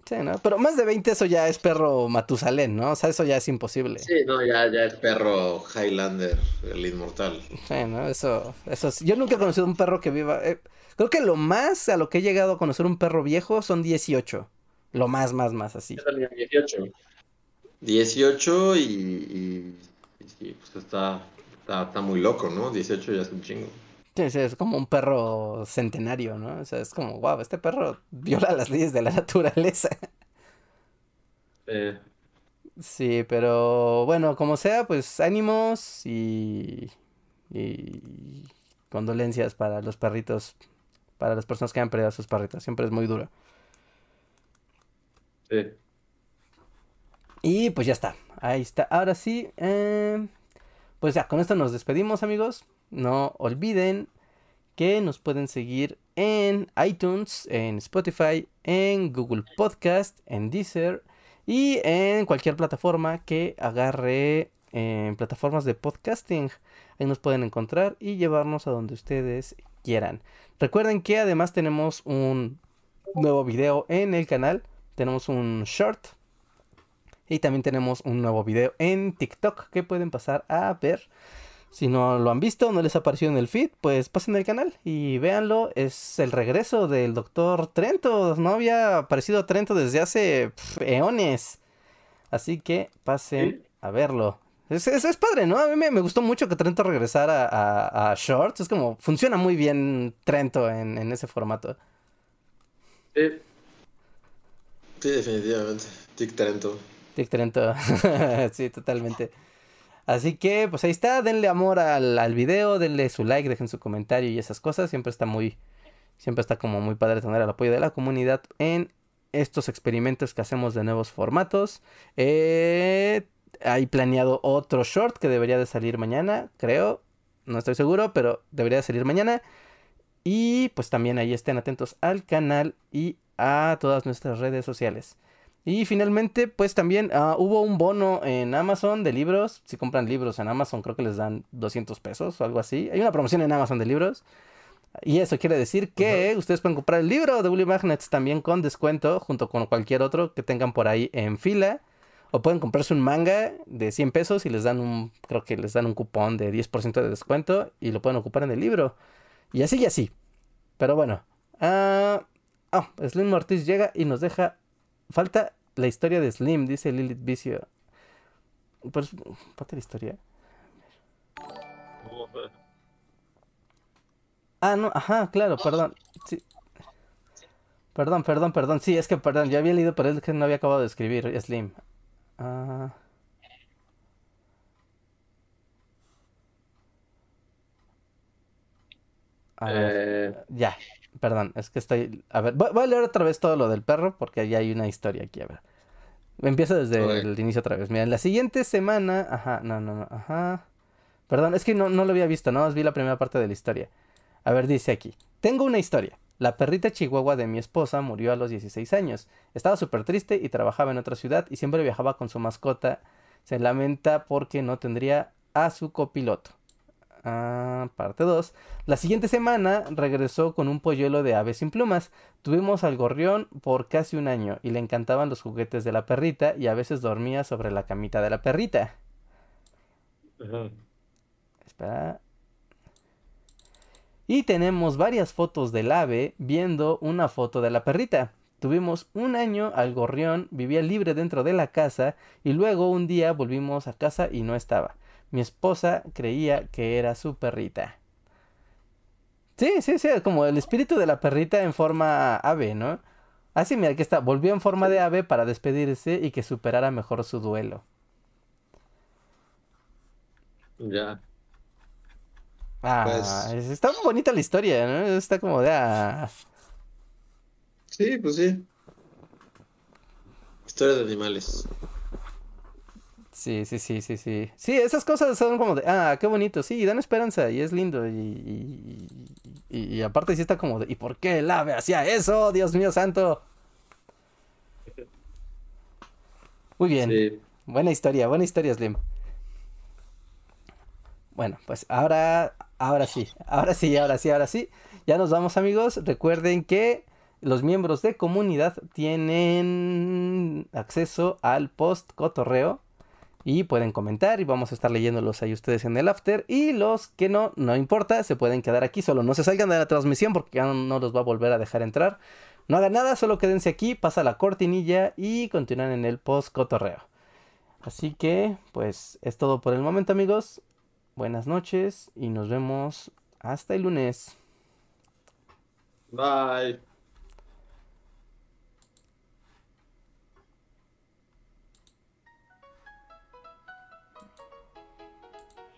Sí, ¿no? Pero más de 20 eso ya es perro Matusalén, ¿no? O sea, eso ya es imposible. Sí, no, ya, ya es perro Highlander, el inmortal. Sí, ¿no? Eso, eso es- Yo nunca he conocido un perro que viva. eh, creo que lo más a lo que he llegado a conocer un perro viejo son 18. Lo más, más, más así. 18. 18 y, y, y sí, pues está, está, está muy loco, ¿no? 18 ya es un chingo. Sí, sí, es como un perro centenario, ¿no? O sea, es como, wow, este perro viola las leyes de la naturaleza. Eh, Sí, pero bueno, como sea, pues ánimos y, y condolencias para los perritos, para las personas que han perdido sus perritos. Siempre es muy duro. sí. Y pues ya está, ahí está. Ahora sí, eh, pues ya, con esto nos despedimos amigos. No olviden que nos pueden seguir en iTunes, en Spotify, en Google Podcast, en Deezer y en cualquier plataforma que agarre eh, plataformas de podcasting. Ahí nos pueden encontrar y llevarnos a donde ustedes quieran. Recuerden que además tenemos un nuevo video en el canal. Tenemos un short y también tenemos un nuevo video en TikTok que pueden pasar a ver. Si no lo han visto, no les ha aparecido en el feed, pues pasen al canal y véanlo. Es el regreso del doctor Trento. No había aparecido Trento desde hace pf, eones. Así que pasen Sí. a verlo. Es, es, es padre, ¿no? A mí me, me gustó mucho que Trento regresara a, a Shorts. Es como, funciona muy bien Trento en, en ese formato. Sí. Sí, definitivamente. Tic Trento. Tic Trento. sí, totalmente. Así que, pues ahí está. Denle amor al, al video, denle su like, dejen su comentario y esas cosas. Siempre está muy, siempre está como muy padre tener el apoyo de la comunidad en estos experimentos que hacemos de nuevos formatos. Eh, hay planeado otro short que debería de salir mañana, creo. No estoy seguro, pero debería de salir mañana. Y pues también ahí estén atentos al canal y a todas nuestras redes sociales. Y finalmente, pues también ah, hubo un bono en Amazon de libros. Si compran libros en Amazon, creo que les dan 200 pesos o algo así. Hay una promoción en Amazon de libros. Y eso quiere decir que ustedes pueden comprar el libro de Bully Magnets también con descuento, junto con cualquier otro que tengan por ahí en fila. O pueden comprarse un manga de 100 pesos y les dan un, creo que les dan un cupón de 10% de descuento y lo pueden ocupar en el libro. Y así y así. Pero bueno. Ah, ah, Slim Ortiz llega y nos deja. Falta la historia de Slim, dice Lilith Vicio. Pues, ¿falta la historia? Ah, no, ajá, claro, perdón. Sí. Perdón, perdón, perdón. Sí, es que perdón, ya había leído, pero es que no había acabado de escribir Slim. Ah. A ver. Eh, Ya, perdón, es que estoy... A ver, voy, voy a leer otra vez todo lo del perro porque ya hay una historia aquí, a ver. Empiezo desde el inicio otra vez. Mira, en la siguiente semana... Ajá, no, no, no, ajá. Perdón, es que no, no lo había visto, ¿no? Vi la primera parte de la historia. A ver, dice aquí. Tengo una historia. La perrita chihuahua de mi esposa murió a los 16 años. Estaba súper triste y trabajaba en otra ciudad y siempre viajaba con su mascota. Se lamenta porque no tendría a su copiloto. Ah, parte 2. La siguiente semana regresó con un polluelo de ave sin plumas. Tuvimos al gorrión por casi un año y le encantaban los juguetes de la perrita y a veces dormía sobre la camita de la perrita. Espera. Y tenemos varias fotos del ave viendo una foto de la perrita. Tuvimos un año al gorrión, vivía libre dentro de la casa y luego un día volvimos a casa y no estaba. Mi esposa creía que era su perrita. Sí, sí, sí, como el espíritu de la perrita en forma ave, ¿no? Así, mira, aquí está, volvió en forma de ave para despedirse y que superara mejor su duelo. Ya. Ah, Pues- está muy bonita la historia, ¿no? Está como de... ah, Sí, pues sí. Historia de animales. Sí, sí, sí, sí, sí. Sí, esas cosas son como de, ah, qué bonito, sí, dan esperanza y es lindo y, y, y- y aparte sí está como de, ¿y por qué el ave hacía eso? Dios mío santo. Muy bien, Sí. buena historia, buena historia, Slim. Bueno, pues ahora, ahora sí, ahora sí, ahora sí, ahora sí. Ya nos vamos amigos. Recuerden que los miembros de comunidad tienen acceso al post cotorreo y pueden comentar y vamos a estar leyéndolos ahí ustedes en el after. Y los que no, no importa, se pueden quedar aquí, solo no se salgan de la transmisión porque ya no, los va a volver a dejar entrar. No hagan nada, solo quédense aquí, pasa la cortinilla y continúen en el post cotorreo. Así que, pues es todo por el momento amigos. Buenas noches y nos vemos hasta el lunes. Bye.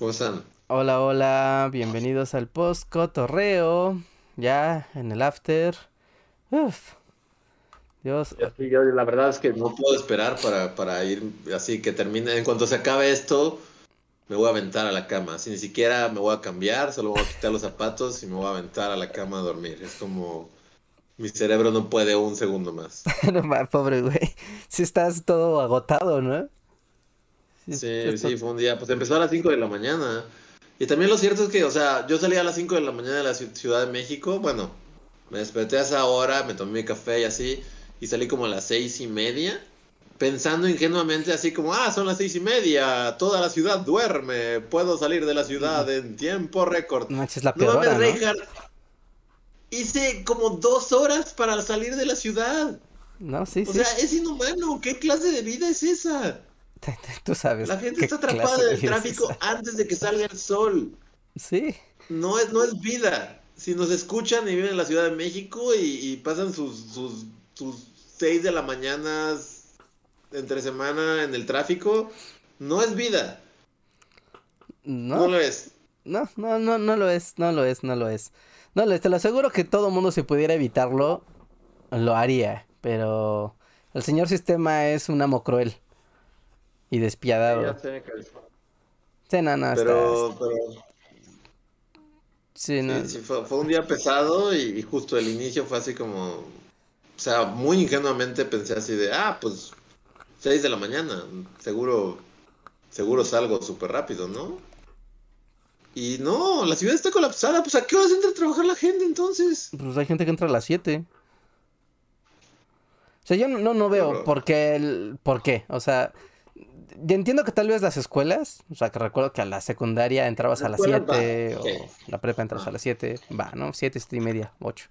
¿Cómo están? Hola, hola, bienvenidos al post cotorreo. Ya en el after. Uf. Dios, yo la verdad es que no puedo esperar para, para ir así que termine. En cuanto se acabe esto, me voy a aventar a la cama. Así ni siquiera me voy a cambiar, solo voy a quitar los zapatos y me voy a aventar a la cama a dormir. Es como mi cerebro no puede un segundo más. no pobre güey. Si estás todo agotado, ¿no? Sí, sí, fue un día. Pues empezó a las 5 de la mañana. Y también lo cierto es que, o sea, yo salí a las 5 de la mañana de la ci- Ciudad de México. Bueno, me desperté a esa hora, me tomé mi café y así. Y salí como a las seis y media. Pensando ingenuamente así como, ah, son las seis y media, toda la ciudad duerme, puedo salir de la ciudad en tiempo récord. No manches, la peor hora, ¿no? Reinhardt. Hice como dos horas para salir de la ciudad. No, sí, O sí. sea, es inhumano. ¿Qué clase de vida es esa? Tú sabes. La gente está atrapada en el tráfico antes de que salga el sol. Sí. No es, no es vida. Si nos escuchan y viven en la Ciudad de México y, y pasan sus, sus, sus 6 de la mañana entre semana en el tráfico, no es vida. No, No, lo es. no, no, no, no lo es, no lo es, no lo es. No lo es, te lo aseguro que todo mundo si pudiera evitarlo, lo haría. Pero el señor sistema es un amo cruel y despiadado. Ya sé, Cali. Sí, no, no, está- pero, pero sí, no. sí, sí, fue, fue un día pesado y, y justo el inicio fue así como, o sea, muy ingenuamente pensé así de, ah, pues 6 de la mañana, seguro, seguro salgo súper rápido, ¿no? Y no, la ciudad está colapsada, pues ¿a qué horas entra a trabajar la gente entonces? Pues hay gente que entra a las 7. O sea, yo no, no, no veo Pero- por qué, el, por qué. O sea, entiendo que tal vez las escuelas, o sea, que recuerdo que a la secundaria entrabas La a las escuela 7, va, o sí. la prepa entras Ah. a las 7, va, ¿no? 7, 7 y media, 8.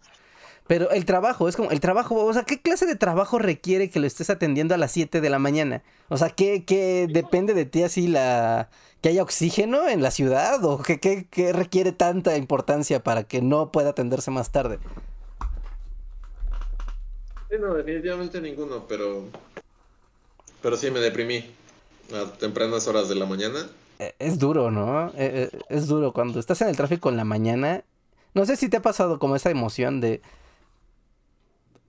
Pero el trabajo, es como, el trabajo, o sea, ¿qué clase de trabajo requiere que lo estés atendiendo a las 7 de la mañana? O sea, ¿qué, qué depende de ti así la... que haya oxígeno en la ciudad? ¿O qué, qué, qué requiere tanta importancia para que no pueda atenderse más tarde? Sí, no, definitivamente ninguno, pero, pero sí me deprimí a tempranas horas de la mañana. Eh, Es duro, ¿no? Eh, eh, es duro cuando estás en el tráfico en la mañana. No sé si te ha pasado como esa emoción de...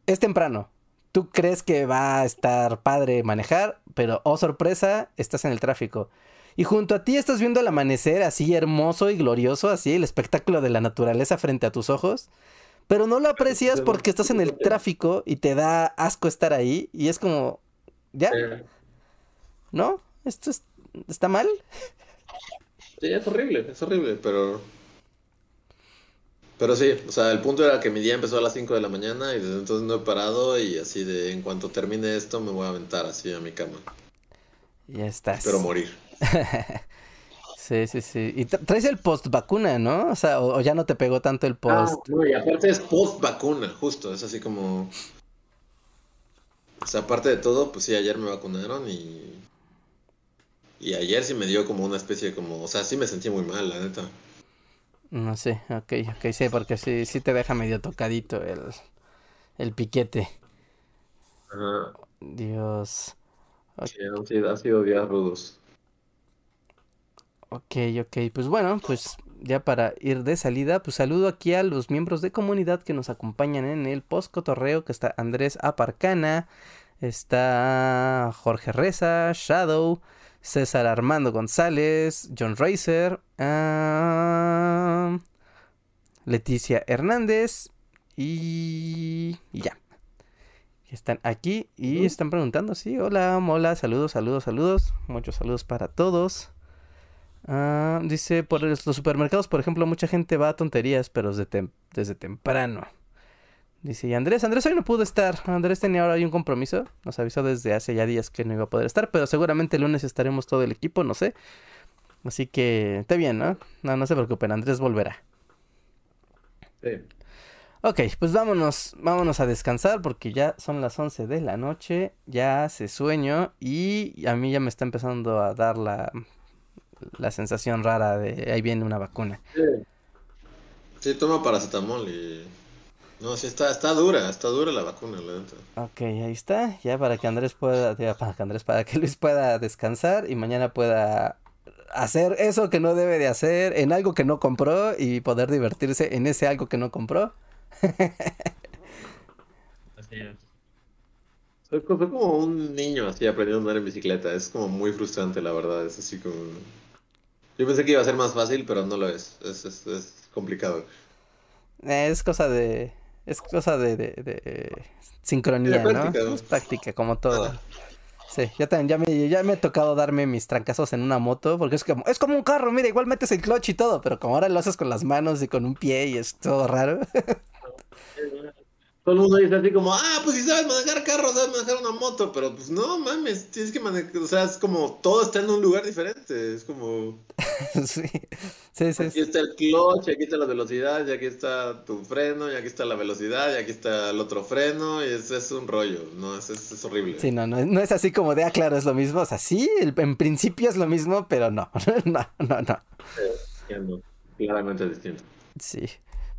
Es temprano. Tú crees que va a estar padre manejar, pero oh sorpresa, estás en el tráfico. Y junto a ti estás viendo el amanecer así hermoso y glorioso, así el espectáculo de la naturaleza frente a tus ojos. Pero no lo aprecias porque estás en el tráfico y te da asco estar ahí. Y es como, ¿ya? ¿No? ¿Esto es- está mal? Sí, es horrible, es horrible, pero... Pero sí, o sea, el punto era que mi día empezó a las 5 de la mañana y desde entonces no he parado y así de en cuanto termine esto me voy a aventar así a mi cama. Ya estás. Espero morir. Sí, sí, sí. Y traes el post vacuna, ¿no? O sea, o, ya no te pegó tanto el Ah, post. no, y aparte es post vacuna, justo, es así como... O sea, aparte de todo, pues sí, ayer me vacunaron y... Y ayer sí me dio como una especie de como... O sea, sí me sentí muy mal, la neta. No sé, ok, ok, sí, porque sí, sí te deja medio tocadito el, el piquete. Ajá. Dios. Sí, han sido, han sido días rudos. Ok, ok, pues bueno, pues ya para ir de salida, pues saludo aquí a los miembros de comunidad que nos acompañan en el post cotorreo, que está Andrés Aparcana, está Jorge Reza, Shadow, César Armando González, John Racer, ah, Leticia Hernández y, y ya. Están aquí y están preguntando, sí, hola, hola, saludos, saludos, saludos, muchos saludos para todos. Ah, dice, por los supermercados, por ejemplo, mucha gente va a tonterías, pero desde, tem- desde temprano. Dice, y Andrés, Andrés hoy no pudo estar. Andrés tenía ahora un compromiso. Nos avisó desde hace ya días que no iba a poder estar, pero seguramente el lunes estaremos todo el equipo, no sé. Así que está bien, ¿no? No, no se preocupen, Andrés volverá. Sí. Ok, pues vámonos, vámonos a descansar porque ya son las 11 de la noche, ya hace sueño y a mí ya me está empezando a dar la, la sensación rara de ahí viene una vacuna. Sí. Sí, toma paracetamol y... No, sí, está, está dura, está dura la vacuna, la neta. Ok, ahí está, ya para que Andrés pueda, ya para que Andrés, para que Luis pueda descansar y mañana pueda hacer eso que no debe de hacer en algo que no compró y poder divertirse en ese algo que no compró. Así es. Soy como un niño así aprendiendo a andar en bicicleta. Es como muy frustrante, la verdad. Es así como... Yo pensé que iba a ser más fácil, pero no lo es. Es, es, es complicado. Es cosa de, es cosa de, de, de sincronía, ¿no? ¿no? Es práctica, como todo. Sí, ya, también, ya, me, ya me he tocado darme mis trancazos en una moto, porque es como, es como un carro, mira, igual metes el clutch y todo, pero como ahora lo haces con las manos y con un pie y es todo raro. Todo el mundo dice así como, ah, pues si sabes manejar carro, sabes manejar una moto, pero pues no mames, tienes que manejar, o sea, es como todo está en un lugar diferente, es como, sí, sí, sí. aquí sí. está el clutch, aquí está la velocidad, y aquí está tu freno, y aquí está la velocidad, y aquí está el otro freno, y es, es un rollo, no, es, es, es horrible. Sí, no, no, no es así como de, ah, claro, es lo mismo. O sea, sí, el- en principio es lo mismo, pero no, no, no, no. Entiendo, Claramente distinto. Sí,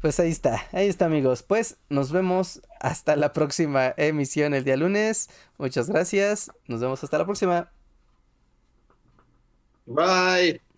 pues ahí está, ahí está amigos. Pues nos vemos hasta la próxima emisión el día lunes. Muchas gracias, nos vemos hasta la próxima. Bye.